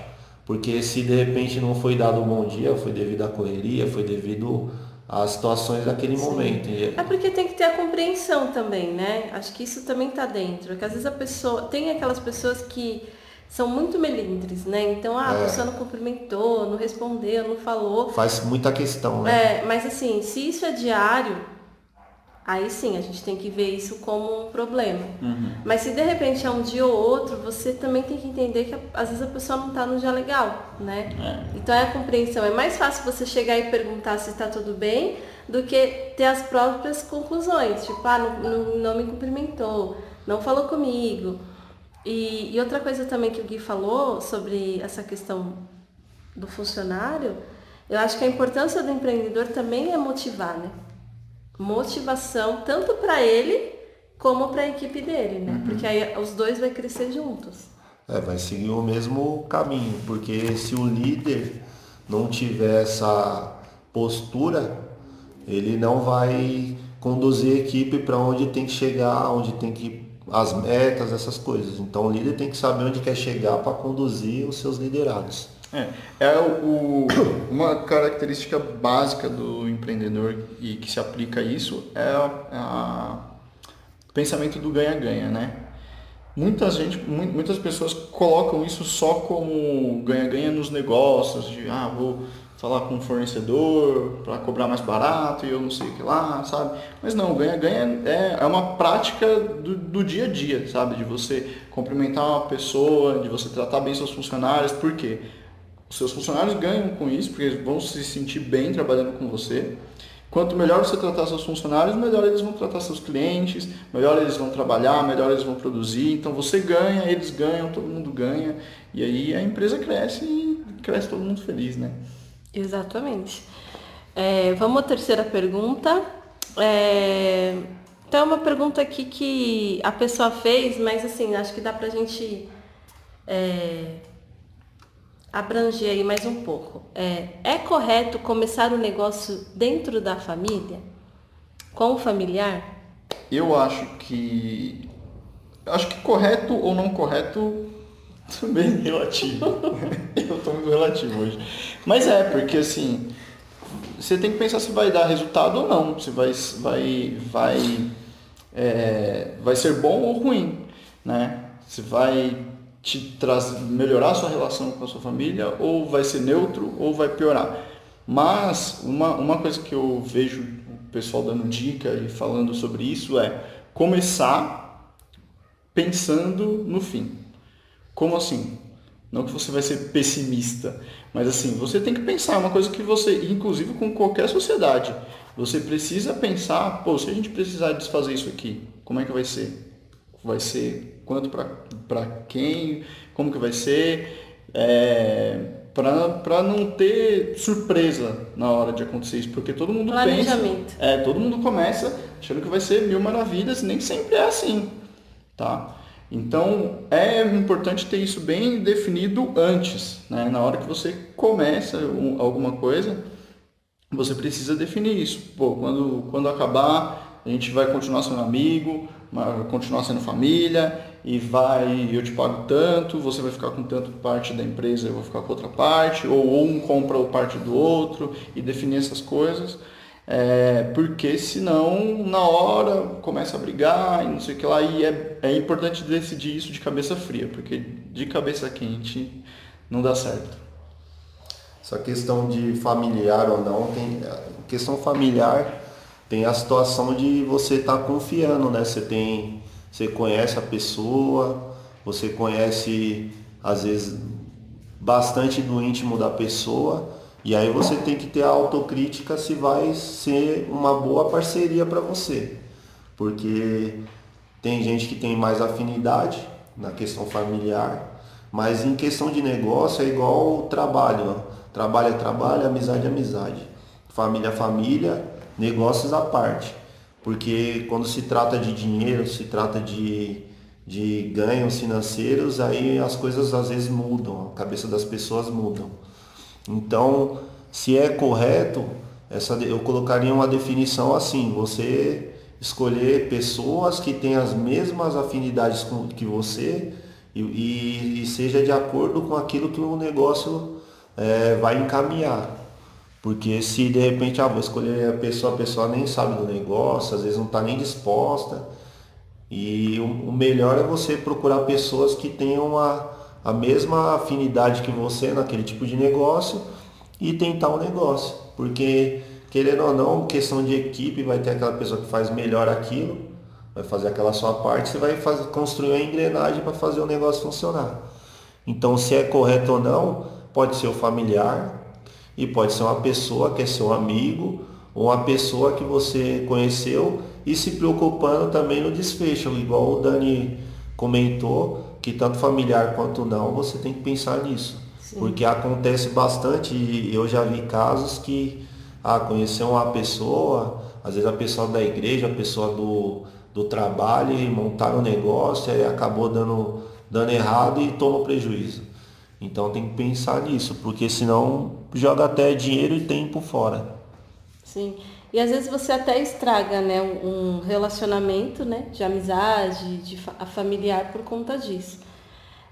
Porque se de repente não foi dado um bom dia, foi devido à correria, foi devido às situações daquele Sim. momento. É porque tem que ter a compreensão também, né? Acho que isso também está dentro. Que às vezes a pessoa. Tem aquelas pessoas que são muito melindres, né? Então, ah, é. a pessoa não cumprimentou, não respondeu, não falou. Faz muita questão, né? É, mas assim, se isso é diário, Aí sim, a gente tem que ver isso como um problema. Uhum. Mas se de repente é um dia ou outro, você também tem que entender que às vezes a pessoa não está no dia legal, né? É. Então é a compreensão. É mais fácil você chegar e perguntar se está tudo bem do que ter as próprias conclusões. Tipo, ah, não, não, não me cumprimentou, não falou comigo. E, e outra coisa também que o Gui falou sobre essa questão do funcionário, eu acho que a importância do empreendedor também é motivar, né? Motivação tanto para ele como para a equipe dele, né? Uhum. Porque aí os dois vai crescer juntos. É, vai seguir o mesmo caminho, porque se o líder não tiver essa postura, ele não vai conduzir a equipe para onde tem que chegar, onde tem que as metas, essas coisas. Então o líder tem que saber onde quer chegar para conduzir os seus liderados. É, é o, uma característica básica do empreendedor e que se aplica a isso é o pensamento do ganha-ganha, né? Muita gente, muitas pessoas colocam isso só como ganha-ganha nos negócios, de ah, vou falar com um fornecedor para cobrar mais barato e eu não sei o que lá, sabe? Mas não, ganha-ganha é, é uma prática do, do dia a dia, sabe? De você cumprimentar uma pessoa, de você tratar bem seus funcionários, por quê? Seus funcionários ganham com isso, porque eles vão se sentir bem trabalhando com você. Quanto melhor você tratar seus funcionários, melhor eles vão tratar seus clientes, melhor eles vão trabalhar, melhor eles vão produzir. Então você ganha, eles ganham, todo mundo ganha. E aí a empresa cresce e cresce todo mundo feliz, né? Exatamente. É, vamos à terceira pergunta. É, então é uma pergunta aqui que a pessoa fez, mas assim, acho que dá pra gente é, abranger aí mais um pouco. É, é correto começar o um negócio dentro da família? Com o familiar? Eu acho que. Acho que correto ou não correto [laughs] também relativo. [laughs] Eu estou muito relativo hoje. Mas é, porque assim, você tem que pensar se vai dar resultado ou não. Se vai, vai, vai, é, vai ser bom ou ruim. Né? Se vai te traz, melhorar a sua relação com a sua família, ou vai ser neutro, ou vai piorar. Mas uma, uma coisa que eu vejo o pessoal dando dica e falando sobre isso é começar pensando no fim. Como assim? Não que você vai ser pessimista, mas assim, você tem que pensar, é uma coisa que você, inclusive com qualquer sociedade, você precisa pensar, pô, se a gente precisar desfazer isso aqui, como é que vai ser? Vai ser quanto para quem, como que vai ser, é, para não ter surpresa na hora de acontecer isso, porque todo mundo pensa, é, todo mundo começa achando que vai ser mil maravilhas, nem sempre é assim, tá? Então é importante ter isso bem definido antes, né? Na hora que você começa alguma coisa, você precisa definir isso. Pô, quando, quando acabar, a gente vai continuar sendo amigo, continuar sendo família e vai, eu te pago tanto, você vai ficar com tanto parte da empresa, eu vou ficar com outra parte, ou um compra o parte do outro e definir essas coisas. É, porque senão na hora começa a brigar e não sei o que lá, e é, é importante decidir isso de cabeça fria, porque de cabeça quente não dá certo. Essa questão de familiar ou não, tem questão familiar tem a situação de você estar tá confiando, né? Você tem, você conhece a pessoa, você conhece às vezes bastante do íntimo da pessoa e aí você tem que ter a autocrítica se vai ser uma boa parceria para você, porque tem gente que tem mais afinidade na questão familiar, mas em questão de negócio é igual trabalho, trabalho é trabalho, amizade é amizade, família é família negócios à parte. Porque quando se trata de dinheiro, se trata de, de ganhos financeiros, aí as coisas às vezes mudam, a cabeça das pessoas mudam. Então, se é correto, essa, eu colocaria uma definição assim, você escolher pessoas que têm as mesmas afinidades com, que você e, e, e, seja de acordo com aquilo que o negócio é, vai encaminhar. Porque se de repente ah, vou escolher a pessoa, a pessoa nem sabe do negócio, às vezes não está nem disposta. E o, melhor é você procurar pessoas que tenham a, a mesma afinidade que você naquele tipo de negócio e tentar o um negócio. Porque querendo ou não, questão de equipe, vai ter aquela pessoa que faz melhor aquilo, vai fazer aquela sua parte, você vai fazer, construir uma engrenagem para fazer o negócio funcionar. Então, se é correto ou não, pode ser o familiar e pode ser uma pessoa que é seu amigo ou uma pessoa que você conheceu e se preocupando também no desfecho, igual o Dani comentou, que tanto familiar quanto não, você tem que pensar nisso. Sim. Porque acontece bastante e eu já vi casos que ah, conhecer uma pessoa, às vezes a pessoa da igreja, a pessoa do, do trabalho, e montaram um negócio, aí acabou dando, dando errado e toma prejuízo. Então tem que pensar nisso, porque senão joga até dinheiro e tempo fora. Sim. E às vezes você até estraga né, um relacionamento né, de amizade, de familiar por conta disso.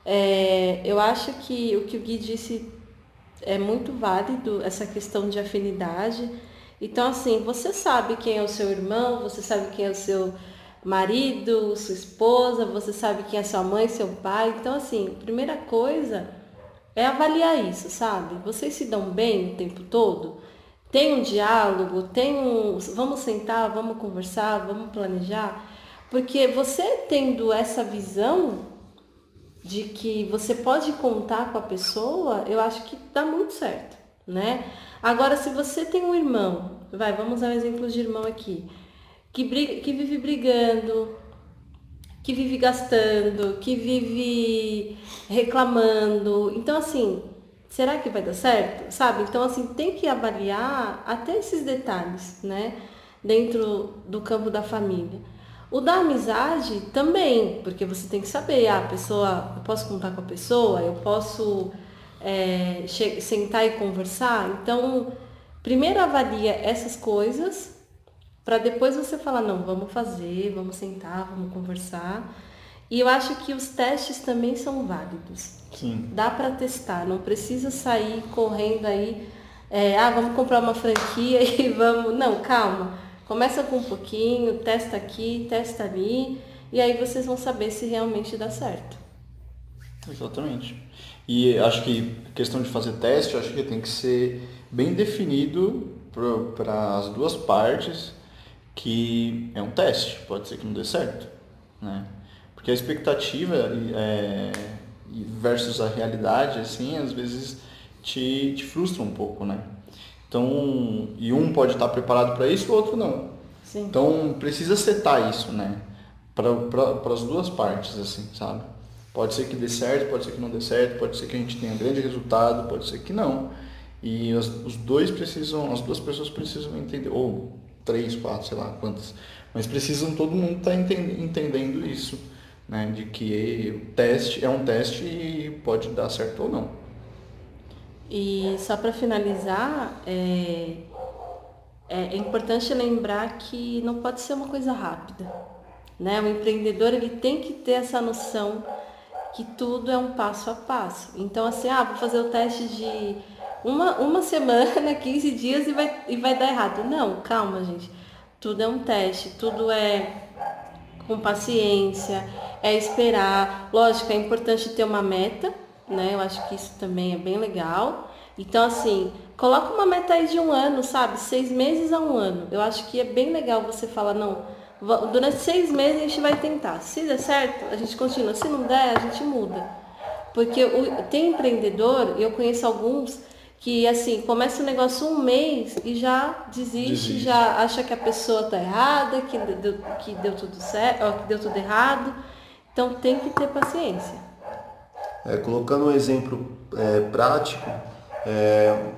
É, eu acho que o que o Gui disse é muito válido essa questão de afinidade. Então, assim, você sabe quem é o seu irmão, você sabe quem é o seu marido, sua esposa, você sabe quem é sua mãe, seu pai. Então, assim, primeira coisa é avaliar isso, sabe? Vocês se dão bem o tempo todo? Tem um diálogo, tem um. Vamos sentar, vamos conversar, vamos planejar. Porque você tendo essa visão, de que você pode contar com a pessoa, eu acho que dá muito certo, né? Agora, se você tem um irmão, vai, vamos dar um exemplo de irmão aqui, que, briga, que vive brigando, que vive gastando, que vive reclamando, então assim, será que vai dar certo? Sabe? Então assim, tem que avaliar até esses detalhes, né? Dentro do campo da família. O da amizade também, porque você tem que saber, ah, a pessoa, eu posso contar com a pessoa, eu posso é, sentar e conversar. Então, primeiro avalia essas coisas, para depois você falar, não, vamos fazer, vamos sentar, vamos conversar. E eu acho que os testes também são válidos. Sim. Dá para testar, não precisa sair correndo aí, é, ah, vamos comprar uma franquia [laughs] e vamos. Não, calma Começa com um pouquinho, testa aqui, testa ali, e aí vocês vão saber se realmente dá certo. Exatamente. E acho que a questão de fazer teste, acho que tem que ser bem definido para as duas partes que é um teste, pode ser que não dê certo, né? Porque a expectativa é, versus a realidade, assim, às vezes te, te frustra um pouco, né? Então, e um pode estar preparado para isso, o outro não. Sim. Então, precisa setar isso, né? Para as duas partes, assim, sabe? Pode ser que dê certo, pode ser que não dê certo, pode ser que a gente tenha um grande resultado, pode ser que não. E os, os dois precisam, as duas pessoas precisam entender, ou três, quatro, sei lá quantas, mas precisam todo mundo estar tá entendendo isso, né? De que o teste é um teste e pode dar certo ou não. E só para finalizar, é, é, importante lembrar que não pode ser uma coisa rápida. Né? O empreendedor ele tem que ter essa noção que tudo é um passo a passo. Então, assim, ah, vou fazer o teste de uma, uma semana, [laughs] 15 dias e vai, e vai dar errado. Não, calma, gente. Tudo é um teste, tudo é com paciência, é esperar. Lógico, é importante ter uma meta, né? Eu acho que isso também é bem legal. Então, assim, coloca uma meta aí de um ano, sabe? Seis meses a um ano. Eu acho que é bem legal você falar, não, durante seis meses a gente vai tentar. Se der certo, a gente continua. Se não der, a gente muda. Porque o, tem empreendedor, eu conheço alguns, que assim, começa o negócio um mês e já desiste, desiste. já acha que a pessoa tá errada, que deu, que deu tudo certo, que deu tudo errado. Então tem que ter paciência. É, colocando um exemplo é, prático, é,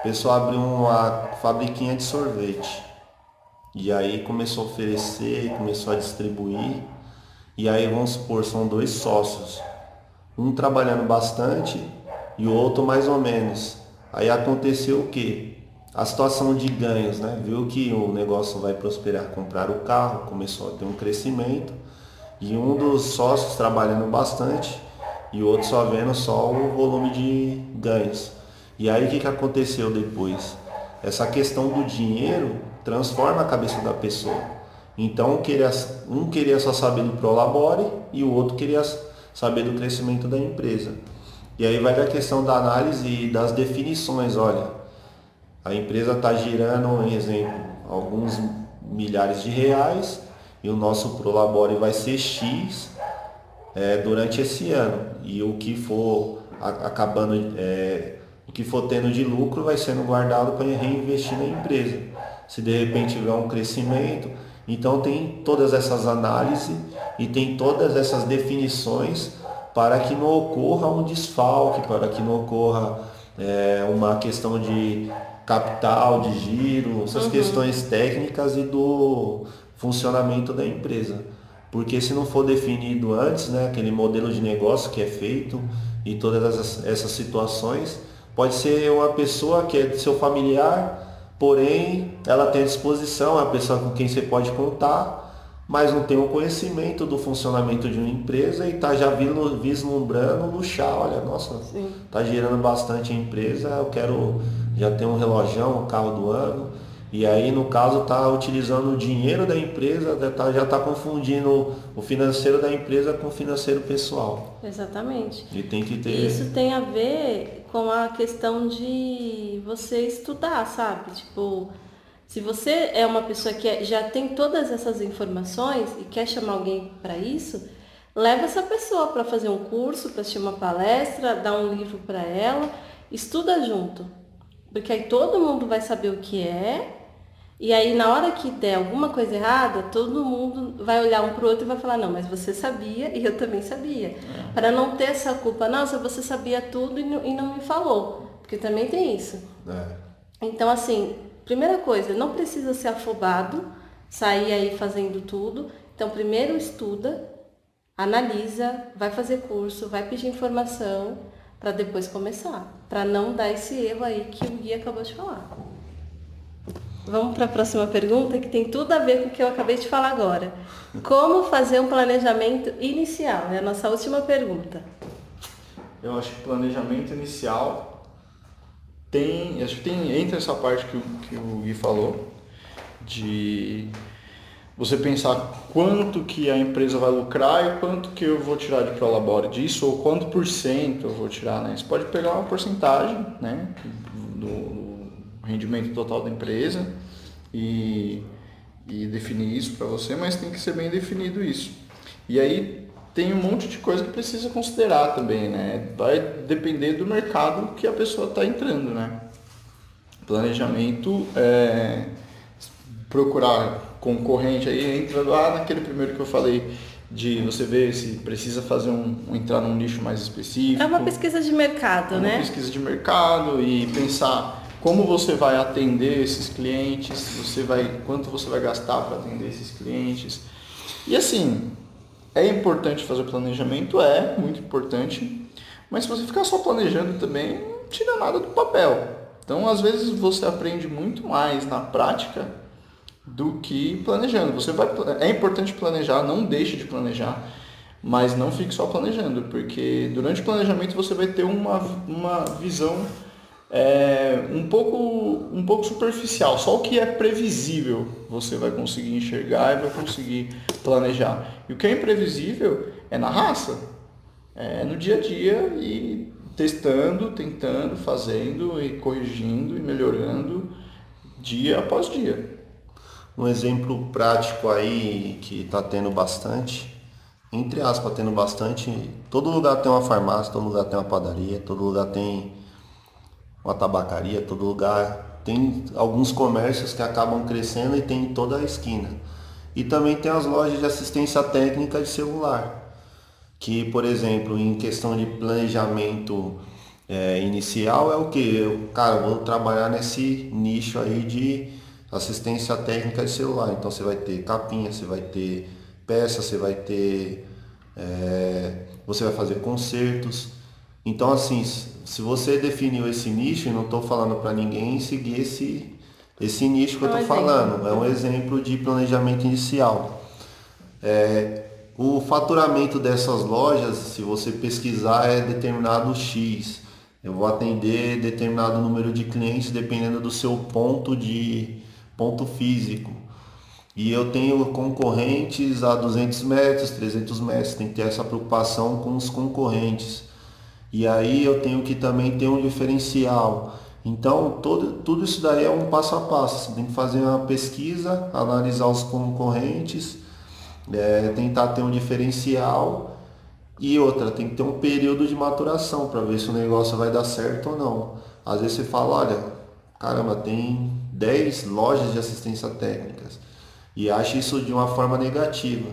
o pessoal abriu uma fabriquinha de sorvete. E aí começou a oferecer, começou a distribuir. E aí vamos supor, são dois sócios, um trabalhando bastante e o outro mais ou menos. Aí aconteceu o quê? A situação de ganhos, né? Viu que o negócio vai prosperar, comprar o carro, começou a ter um crescimento e um dos sócios trabalhando bastante e o outro só vendo só o volume de ganhos. E aí o que, que aconteceu depois? Essa questão do dinheiro transforma a cabeça da pessoa. Então um queria só saber do Prolabore e o outro queria saber do crescimento da empresa. E aí vai da questão da análise e das definições, olha, a empresa está girando, um exemplo, alguns milhares de reais e o nosso Prolabore vai ser X é, durante esse ano. E o que for acabando, é, o que for tendo de lucro vai sendo guardado para reinvestir na empresa. Se de repente tiver um crescimento, então tem todas essas análises e tem todas essas definições para que não ocorra um desfalque, para que não ocorra é, uma questão de capital, de giro, essas uhum. questões técnicas e do funcionamento da empresa. Porque se não for definido antes, né, aquele modelo de negócio que é feito e todas essas, essas situações, pode ser uma pessoa que é seu familiar, porém ela tem à disposição, é a pessoa com quem você pode contar, mas não tem o conhecimento do funcionamento de uma empresa e está já vislumbrando luxar, olha, nossa, está gerando bastante a empresa, eu quero já ter um relojão, um carro do ano. E aí, no caso, está utilizando o dinheiro da empresa, tá, já está confundindo o financeiro da empresa com o financeiro pessoal. Exatamente. E tem que ter. Isso tem a ver com a questão de você estudar, sabe? Tipo, se você é uma pessoa que é, já tem todas essas informações e quer chamar alguém para isso, leva essa pessoa para fazer um curso, para assistir uma palestra, dá um livro para ela, estuda junto. Porque aí todo mundo vai saber o que é e aí, na hora que der alguma coisa errada, todo mundo vai olhar um para o outro e vai falar: não, mas você sabia e eu também sabia. É. Para não ter essa culpa, nossa, você sabia tudo e não, e não me falou. Porque também tem isso. É. Então, assim, primeira coisa, não precisa ser afobado, sair aí fazendo tudo. Então, primeiro estuda, analisa, vai fazer curso, vai pedir informação para depois começar. Para não dar esse erro aí que o Gui acabou de falar. Vamos para a próxima pergunta, que tem tudo a ver com o que eu acabei de falar agora. Como fazer um planejamento inicial? É a nossa última pergunta. Eu acho que planejamento inicial tem, acho que tem entra essa parte que que o Gui falou de você pensar quanto que a empresa vai lucrar e quanto que eu vou tirar de prolabore disso ou quanto por cento eu vou tirar, né? Você pode pegar uma porcentagem, né, do, rendimento total da empresa e, e definir isso para você, mas tem que ser bem definido isso. E aí tem um monte de coisa que precisa considerar também, né? Vai depender do mercado que a pessoa está entrando, né? Planejamento é procurar concorrente aí entra lá naquele primeiro que eu falei de você ver se precisa fazer um, entrar num nicho mais específico. É uma pesquisa de mercado, é uma né? pesquisa de mercado e pensar como você vai atender esses clientes, você vai, quanto você vai gastar para atender esses clientes. E assim, é importante fazer planejamento? É, muito importante. Mas se você ficar só planejando também, não tira nada do papel. Então, às vezes, você aprende muito mais na prática do que planejando. Você vai, é importante planejar, não deixe de planejar, mas não fique só planejando, porque durante o planejamento você vai ter uma, uma visão é um pouco, um pouco superficial. Só o que é previsível você vai conseguir enxergar e vai conseguir planejar. E o que é imprevisível é na raça, é no dia a dia e testando, tentando, fazendo e corrigindo e melhorando dia após dia. Um exemplo prático aí que está tendo bastante, entre aspas, tendo bastante, todo lugar tem uma farmácia, todo lugar tem uma padaria, todo lugar tem uma tabacaria, todo lugar. Tem alguns comércios que acabam crescendo e tem em toda a esquina. E também tem as lojas de assistência técnica de celular, que, por exemplo, em questão de planejamento é, inicial é o que? Eu, cara, vou trabalhar nesse nicho aí de assistência técnica de celular. Então você vai ter capinha, você vai ter peça, você vai ter. É, você vai fazer concertos. Então, assim, se você definiu esse nicho, e não estou falando para ninguém seguir esse, esse nicho que é eu estou falando, é um exemplo de planejamento inicial. É, o faturamento dessas lojas, se você pesquisar, é determinado X. Eu vou atender determinado número de clientes dependendo do seu ponto de ponto físico. E eu tenho concorrentes a 200 metros, 300 metros, tem que ter essa preocupação com os concorrentes. E aí eu tenho que também ter um diferencial. Então, todo, tudo isso daí é um passo a passo. Você tem que fazer uma pesquisa, analisar os concorrentes, é, tentar ter um diferencial e outra, tem que ter um período de maturação para ver se o negócio vai dar certo ou não. Às vezes você fala, olha, caramba, tem 10 lojas de assistência técnicas e acha isso de uma forma negativa.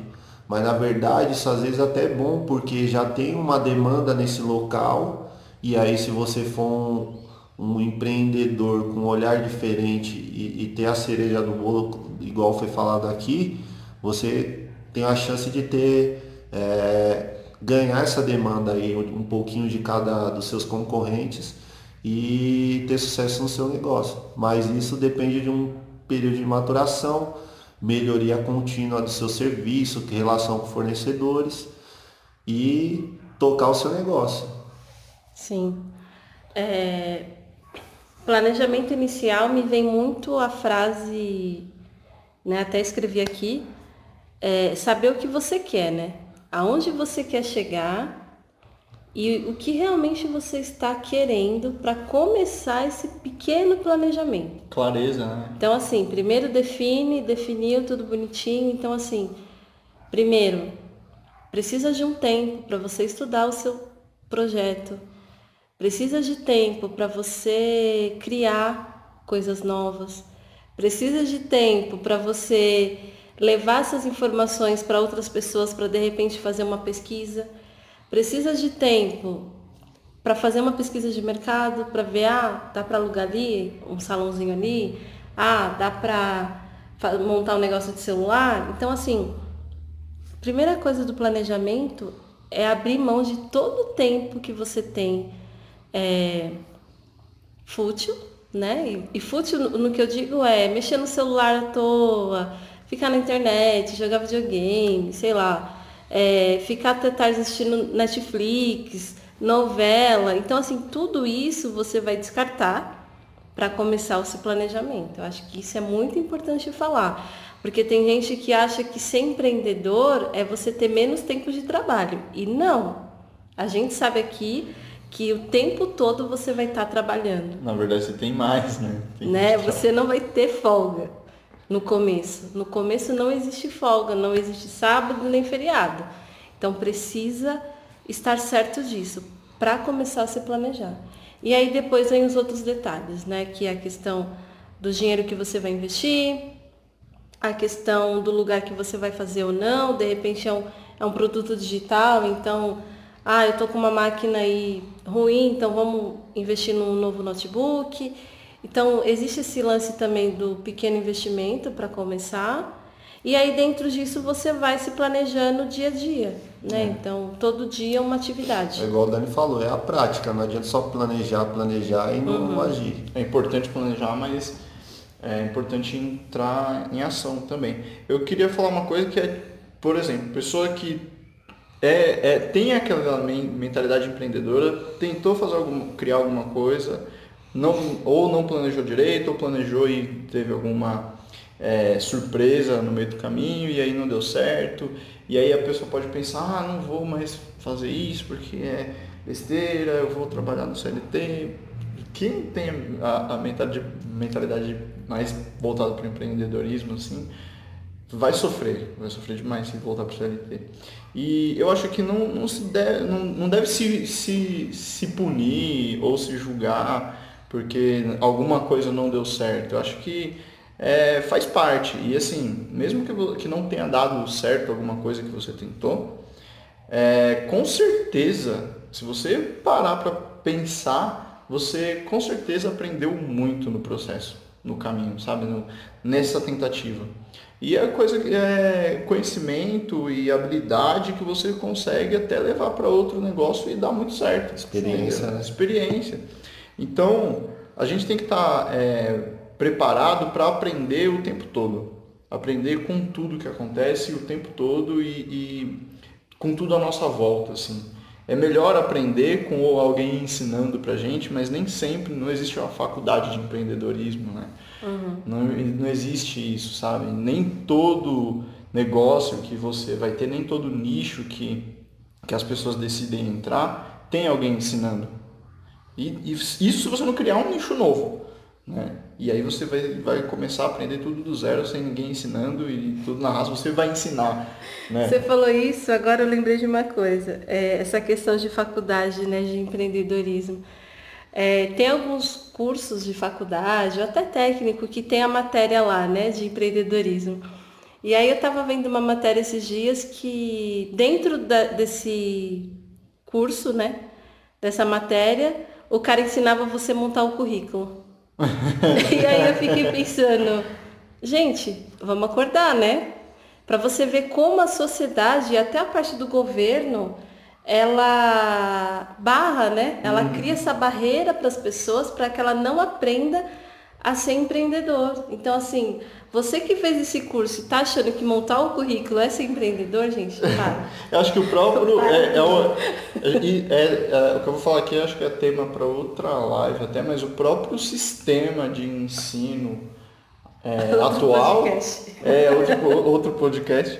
Mas na verdade isso às vezes até é bom porque já tem uma demanda nesse local e aí se você for um, um empreendedor com um olhar diferente e, e ter a cereja do bolo, igual foi falado aqui, você tem a chance de ter é, ganhar essa demanda aí um pouquinho de cada dos seus concorrentes e ter sucesso no seu negócio. Mas isso depende de um período de maturação, melhoria contínua do seu serviço, relação com fornecedores e tocar o seu negócio. Sim. É, planejamento inicial me vem muito a frase, né, até escrevi aqui, é, saber o que você quer, né? Aonde você quer chegar e o que realmente você está querendo para começar esse pequeno planejamento. Clareza, né? Então, assim, primeiro define, definiu tudo bonitinho. Então, assim, primeiro, precisa de um tempo para você estudar o seu projeto. Precisa de tempo para você criar coisas novas. Precisa de tempo para você levar essas informações para outras pessoas para de repente fazer uma pesquisa. Precisa de tempo para fazer uma pesquisa de mercado, para ver, ah, dá para alugar ali, um salãozinho ali, ah, dá para montar um negócio de celular. Então, assim, primeira coisa do planejamento é abrir mão de todo o tempo que você tem é, fútil, né? E, e fútil no, no que eu digo é mexer no celular à toa, ficar na internet, jogar videogame, sei lá, é, ficar até tarde assistindo Netflix, novela. Então, assim, tudo isso você vai descartar para começar o seu planejamento. Eu acho que isso é muito importante falar, porque tem gente que acha que ser empreendedor é você ter menos tempo de trabalho. E não. A gente sabe aqui que o tempo todo você vai estar trabalhando. Na verdade, você tem mais, né? Tem né? Você não vai ter folga no começo. No começo não existe folga, não existe sábado nem feriado. Então precisa estar certo disso para começar a se planejar. E aí depois vem os outros detalhes, né? Que é a questão do dinheiro que você vai investir, a questão do lugar que você vai fazer ou não, de repente é um, é um produto digital, então, ah, eu tô com uma máquina aí ruim, então vamos investir num novo notebook. Então, existe esse lance também do pequeno investimento para começar. E aí, dentro disso, você vai se planejando dia a dia. Né? É. Então, todo dia é uma atividade. É igual o Dani falou, é a prática. Não adianta só planejar, planejar e não uhum. agir. É importante planejar, mas é importante entrar em ação também. Eu queria falar uma coisa que é, por exemplo, pessoa que é, é, tem aquela mentalidade empreendedora, tentou fazer algum, criar alguma coisa, não, ou não planejou direito, ou planejou e teve alguma é, surpresa no meio do caminho e aí não deu certo. E aí a pessoa pode pensar, ah, não vou mais fazer isso porque é besteira, eu vou trabalhar no CLT. Quem tem a, a mentalidade, mentalidade mais voltada para o empreendedorismo, assim, vai sofrer, vai sofrer demais se voltar para o CLT. E eu acho que não, não, se deve, não, não deve se, se, se punir ou se julgar porque alguma coisa não deu certo. Eu acho que é, faz parte. E assim, mesmo que, que não tenha dado certo alguma coisa que você tentou, é, com certeza, se você parar para pensar, você com certeza aprendeu muito no processo. no caminho, sabe? No, nessa tentativa. E é coisa que é conhecimento e habilidade que você consegue até levar para outro negócio e dar muito certo. Experiência, né? Experiência. Então, a gente tem que estar tá, é, preparado para aprender o tempo todo. Aprender com tudo que acontece o tempo todo e, e com tudo à nossa volta, assim. É melhor aprender com alguém ensinando pra gente, mas nem sempre não existe uma faculdade de empreendedorismo, né? Uhum. Não, não existe isso, sabe? Nem todo negócio que você vai ter, nem todo nicho que, que as pessoas decidem entrar, tem alguém ensinando. E, e isso se você não criar um nicho novo. Né? E aí você vai, vai começar a aprender tudo do zero, sem ninguém ensinando e tudo na raça você vai ensinar. Né? Você falou isso, agora eu lembrei de uma coisa. É, essa questão de faculdade, né, de empreendedorismo. É, tem alguns cursos de faculdade, ou até técnico, que tem a matéria lá, né, de empreendedorismo. E aí eu estava vendo uma matéria esses dias que dentro da, desse curso, né, dessa matéria, o cara ensinava você a montar o currículo. [laughs] e aí eu fiquei pensando, gente, vamos acordar, né? Para você ver como a sociedade até a parte do governo ela barra, né? Ela uhum. cria essa barreira para as pessoas para que ela não aprenda a ser empreendedor. Então, assim, você que fez esse curso e tá achando que montar o currículo é ser empreendedor, gente, para. [laughs] eu acho que o próprio. É, é, o, é, é, o que eu vou falar aqui, acho que é tema para outra live até, mas o próprio sistema de ensino é, [laughs] atual. Podcast. É, outro, outro podcast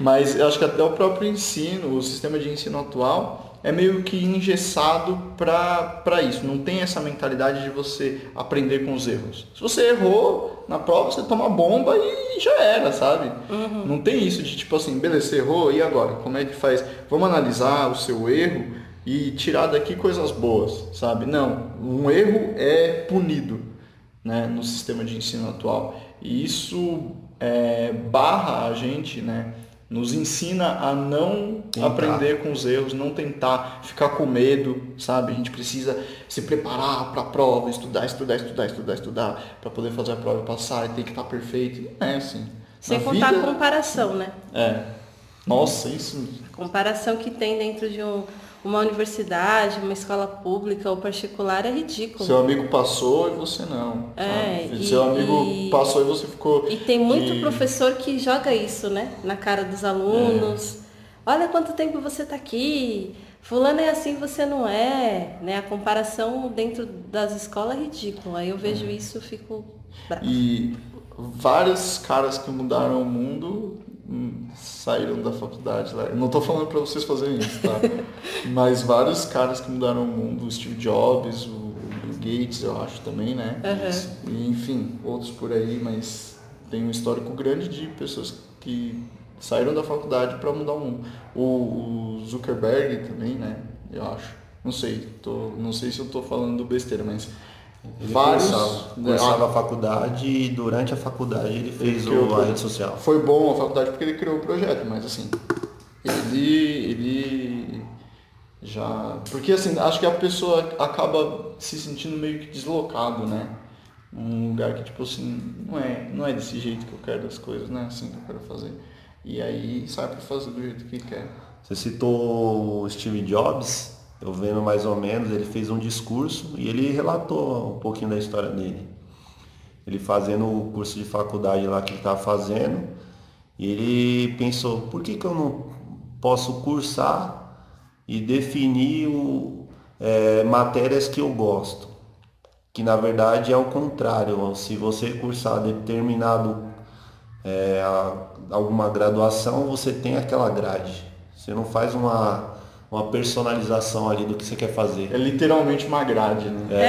mas eu acho que até o próprio ensino, o sistema de ensino atual, é meio que engessado para isso. Não tem essa mentalidade de você aprender com os erros. Se você errou na prova, você toma bomba e já era, sabe? Uhum. Não tem isso de tipo assim, beleza, você errou, e agora? Como é que faz? Vamos analisar o seu erro e tirar daqui coisas boas, sabe? Não, um erro é punido né, no sistema de ensino atual. E isso é, barra a gente, né? Nos ensina a não tentar. aprender com os erros, não tentar ficar com medo, sabe? A gente precisa se preparar para a prova, estudar, estudar, estudar, estudar, estudar, para poder fazer a prova e passar, e tem que estar tá perfeito. Não é assim. Sem Na contar vida, a comparação, né? É. Nossa, isso. A comparação que tem dentro de um uma universidade, uma escola pública ou particular é ridículo. Seu amigo passou e você não. É, e, Seu amigo e, passou e você ficou. E tem muito e... professor que joga isso, né? Na cara dos alunos. É. Olha quanto tempo você está aqui. Fulano é assim, você não é. Né? A comparação dentro das escolas é ridícula. Eu vejo é. isso e fico bravo. E vários caras que mudaram o mundo saíram da faculdade lá. Não estou falando para vocês fazerem isso, tá? [laughs] Mas vários caras que mudaram o mundo, o Steve Jobs, o Bill Gates, eu acho também, né? Uhum. E, enfim, outros por aí, mas tem um histórico grande de pessoas que saíram da faculdade para mudar o mundo. O, o, Zuckerberg também, né? Eu acho. Não sei, tô, não sei se eu estou falando besteira, mas ele vários, cursava, cursava a faculdade e durante a faculdade ele fez ele o, a rede social. Foi bom a faculdade porque ele criou o projeto, mas assim, ele, ele já. Porque assim, acho que a pessoa acaba se sentindo meio que deslocado, né? Um lugar que tipo assim, não é, não é desse jeito que eu quero das coisas, não é assim que eu quero fazer. E aí sai para fazer do jeito que quer. Você citou o Steve Jobs, eu vendo mais ou menos, ele fez um discurso e ele relatou um pouquinho da história dele. Ele fazendo o curso de faculdade lá que ele estava fazendo, e ele pensou, por que, que eu não posso cursar e definir o, é, matérias que eu gosto? Que na verdade é o contrário, se você cursar determinado é, alguma graduação, você tem aquela grade. Você não faz uma uma personalização ali do que você quer fazer. É literalmente uma grade, né? É,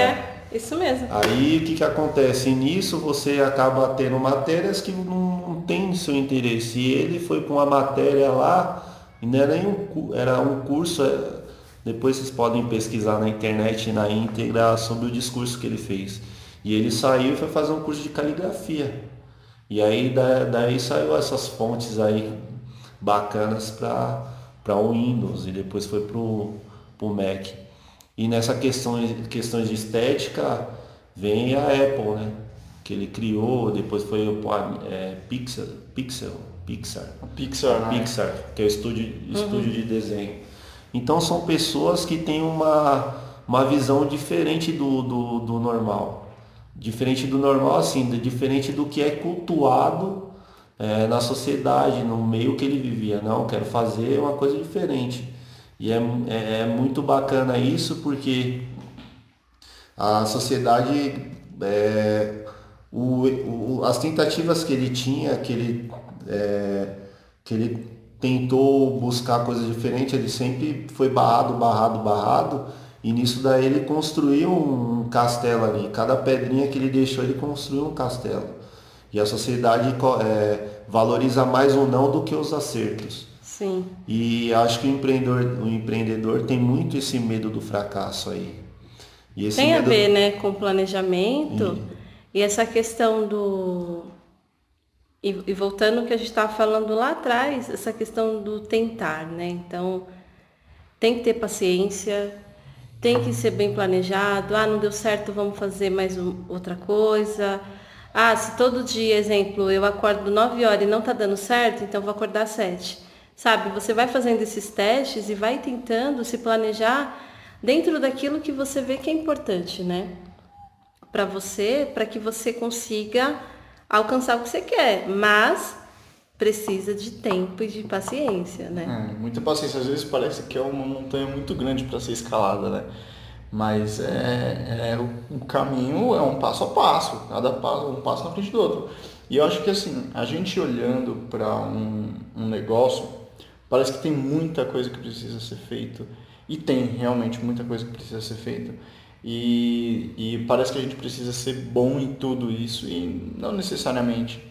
é isso mesmo. Aí o que, que acontece? Nisso você acaba tendo matérias que não, não tem seu interesse. E ele foi para uma matéria lá, e não era nem um, era um curso, é, depois vocês podem pesquisar na internet na íntegra sobre o discurso que ele fez. E ele saiu e foi fazer um curso de caligrafia. E aí daí saiu essas fontes aí bacanas para para o Windows e depois foi para o Mac. E nessa questão, questões de estética vem a Apple, né? que ele criou, depois foi o é, Pixel, Pixel, Pixar, Pixar, né? Pixar, que é o estúdio, estúdio de desenho. Então são pessoas que têm uma, uma visão diferente do, do, do normal. Diferente do normal, assim, diferente do que é cultuado é, na sociedade, no meio que ele vivia. Não, quero fazer uma coisa diferente. E é, é, é muito bacana isso porque a sociedade, é, o, o, as tentativas que ele tinha, que ele, é, que ele tentou buscar coisas diferentes, ele sempre foi barrado, barrado, barrado. E nisso daí ele construiu um castelo ali. Cada pedrinha que ele deixou, ele construiu um castelo. E a sociedade é, valoriza mais o não do que os acertos. Sim. E acho que o empreendedor, o empreendedor tem muito esse medo do fracasso aí. tem medo... a ver, né, com planejamento e, e essa questão do e, e voltando ao que a gente estava falando lá atrás, essa questão do tentar, né? Então, tem que ter paciência, tem que ser bem planejado. Ah, não deu certo, vamos fazer mais um, outra coisa. Ah, se todo dia, exemplo, eu acordo 9 horas e não está dando certo, então vou acordar às 7. Sabe, você vai fazendo esses testes e vai tentando se planejar dentro daquilo que você vê que é importante, né? Para você, para que você consiga alcançar o que você quer, mas precisa de tempo e de paciência, né? É, muita paciência. Às vezes parece que é uma montanha muito grande para ser escalada, né? Mas é, é o, caminho é um passo a passo, cada passo, um passo na frente do outro. E eu acho que assim, a gente olhando para um, um negócio, parece que tem muita coisa que precisa ser feito. E tem realmente muita coisa que precisa ser feita. E, e parece que a gente precisa ser bom em tudo isso e não necessariamente.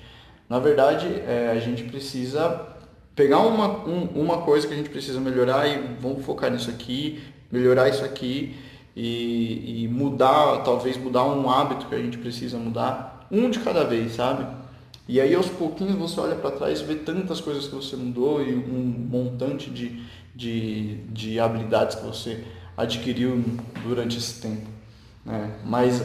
Na verdade, é, a gente precisa pegar uma, um, uma coisa que a gente precisa melhorar e vamos focar nisso aqui, melhorar isso aqui e, e mudar, talvez mudar um hábito que a gente precisa mudar, um de cada vez, sabe? E aí aos pouquinhos você olha para trás e vê tantas coisas que você mudou e um montante de, de, de habilidades que você adquiriu durante esse tempo. Né? Mas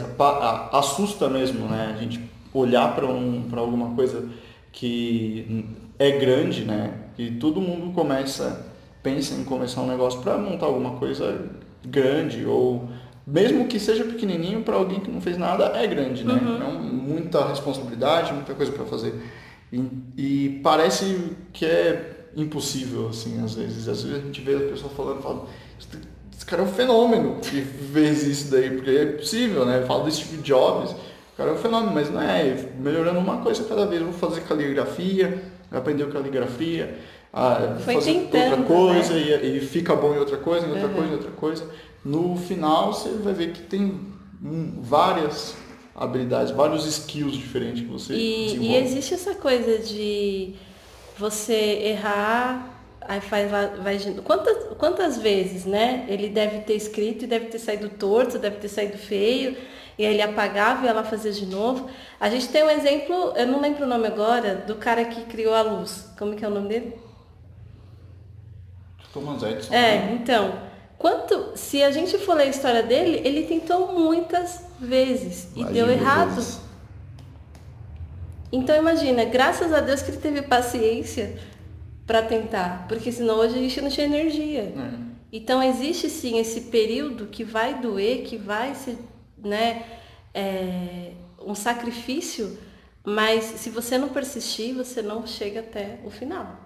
assusta mesmo né? a gente olhar para um, alguma coisa que é grande, né? E todo mundo começa, pensa em começar um negócio para montar alguma coisa grande ou mesmo que seja pequenininho para alguém que não fez nada é grande, né? Uhum. É muita responsabilidade, muita coisa para fazer e, e, parece que é impossível assim às vezes. Às vezes a gente vê a pessoa falando, fala, esse cara é um fenômeno que fez isso daí, porque é possível, né? Fala do Steve Jobs, o cara é um fenômeno, mas não é, melhorando uma coisa cada vez. Vou fazer caligrafia, aprender caligrafia, a Foi fazer tentando, outra coisa né? e, e, fica bom em outra coisa, em outra Uhum. coisa, em outra coisa. No final você vai ver que tem várias habilidades, vários skills diferentes que você E, e existe essa coisa de você errar, aí faz lá, vai quantas, quantas vezes, né? Ele deve ter escrito e deve ter saído torto, deve ter saído feio, e aí ele apagava e ela fazia de novo. A gente tem um exemplo, eu não lembro o nome agora, do cara que criou a luz. Como que é o nome dele? Thomas Edison. É, né? então, quanto, se a gente for ler a história dele, ele tentou muitas vezes e deu errado. vezes. Então imagina, graças a Deus que ele teve paciência para tentar, porque senão hoje a gente não tinha energia. É. Então existe sim esse período que vai doer, que vai ser, né, é, um sacrifício, mas se você não persistir, você não chega até o final,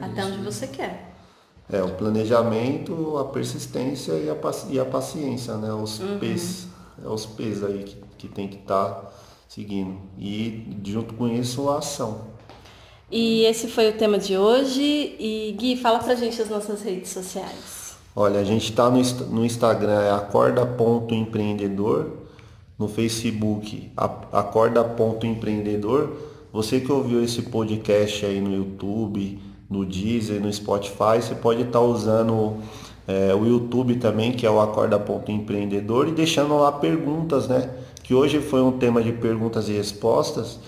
até onde você quer. É, o planejamento, a persistência e a, e a paciência, né? Os P's, é os P's aí que, que tem que estar seguindo. E junto com isso a ação. E esse foi o tema de hoje. E Gui, fala pra gente as nossas redes sociais. Olha, a gente está no, no Instagram, é acorda.empreendedor, no Facebook, acorda.empreendedor. Você que ouviu esse podcast aí no YouTube, no Deezer, no Spotify, você pode estar usando é, o YouTube também, que é o acorda.empreendedor, e deixando lá perguntas, né? Que hoje foi um tema de perguntas e respostas,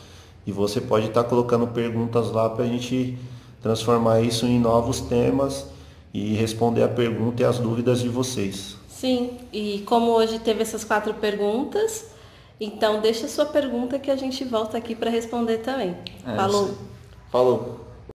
e você pode estar colocando perguntas lá para a gente transformar isso em novos temas e responder a pergunta e as dúvidas de vocês. Sim, e como hoje teve essas quatro perguntas, Então, deixa a sua pergunta que a gente volta aqui para responder também. É, Falou. Falou.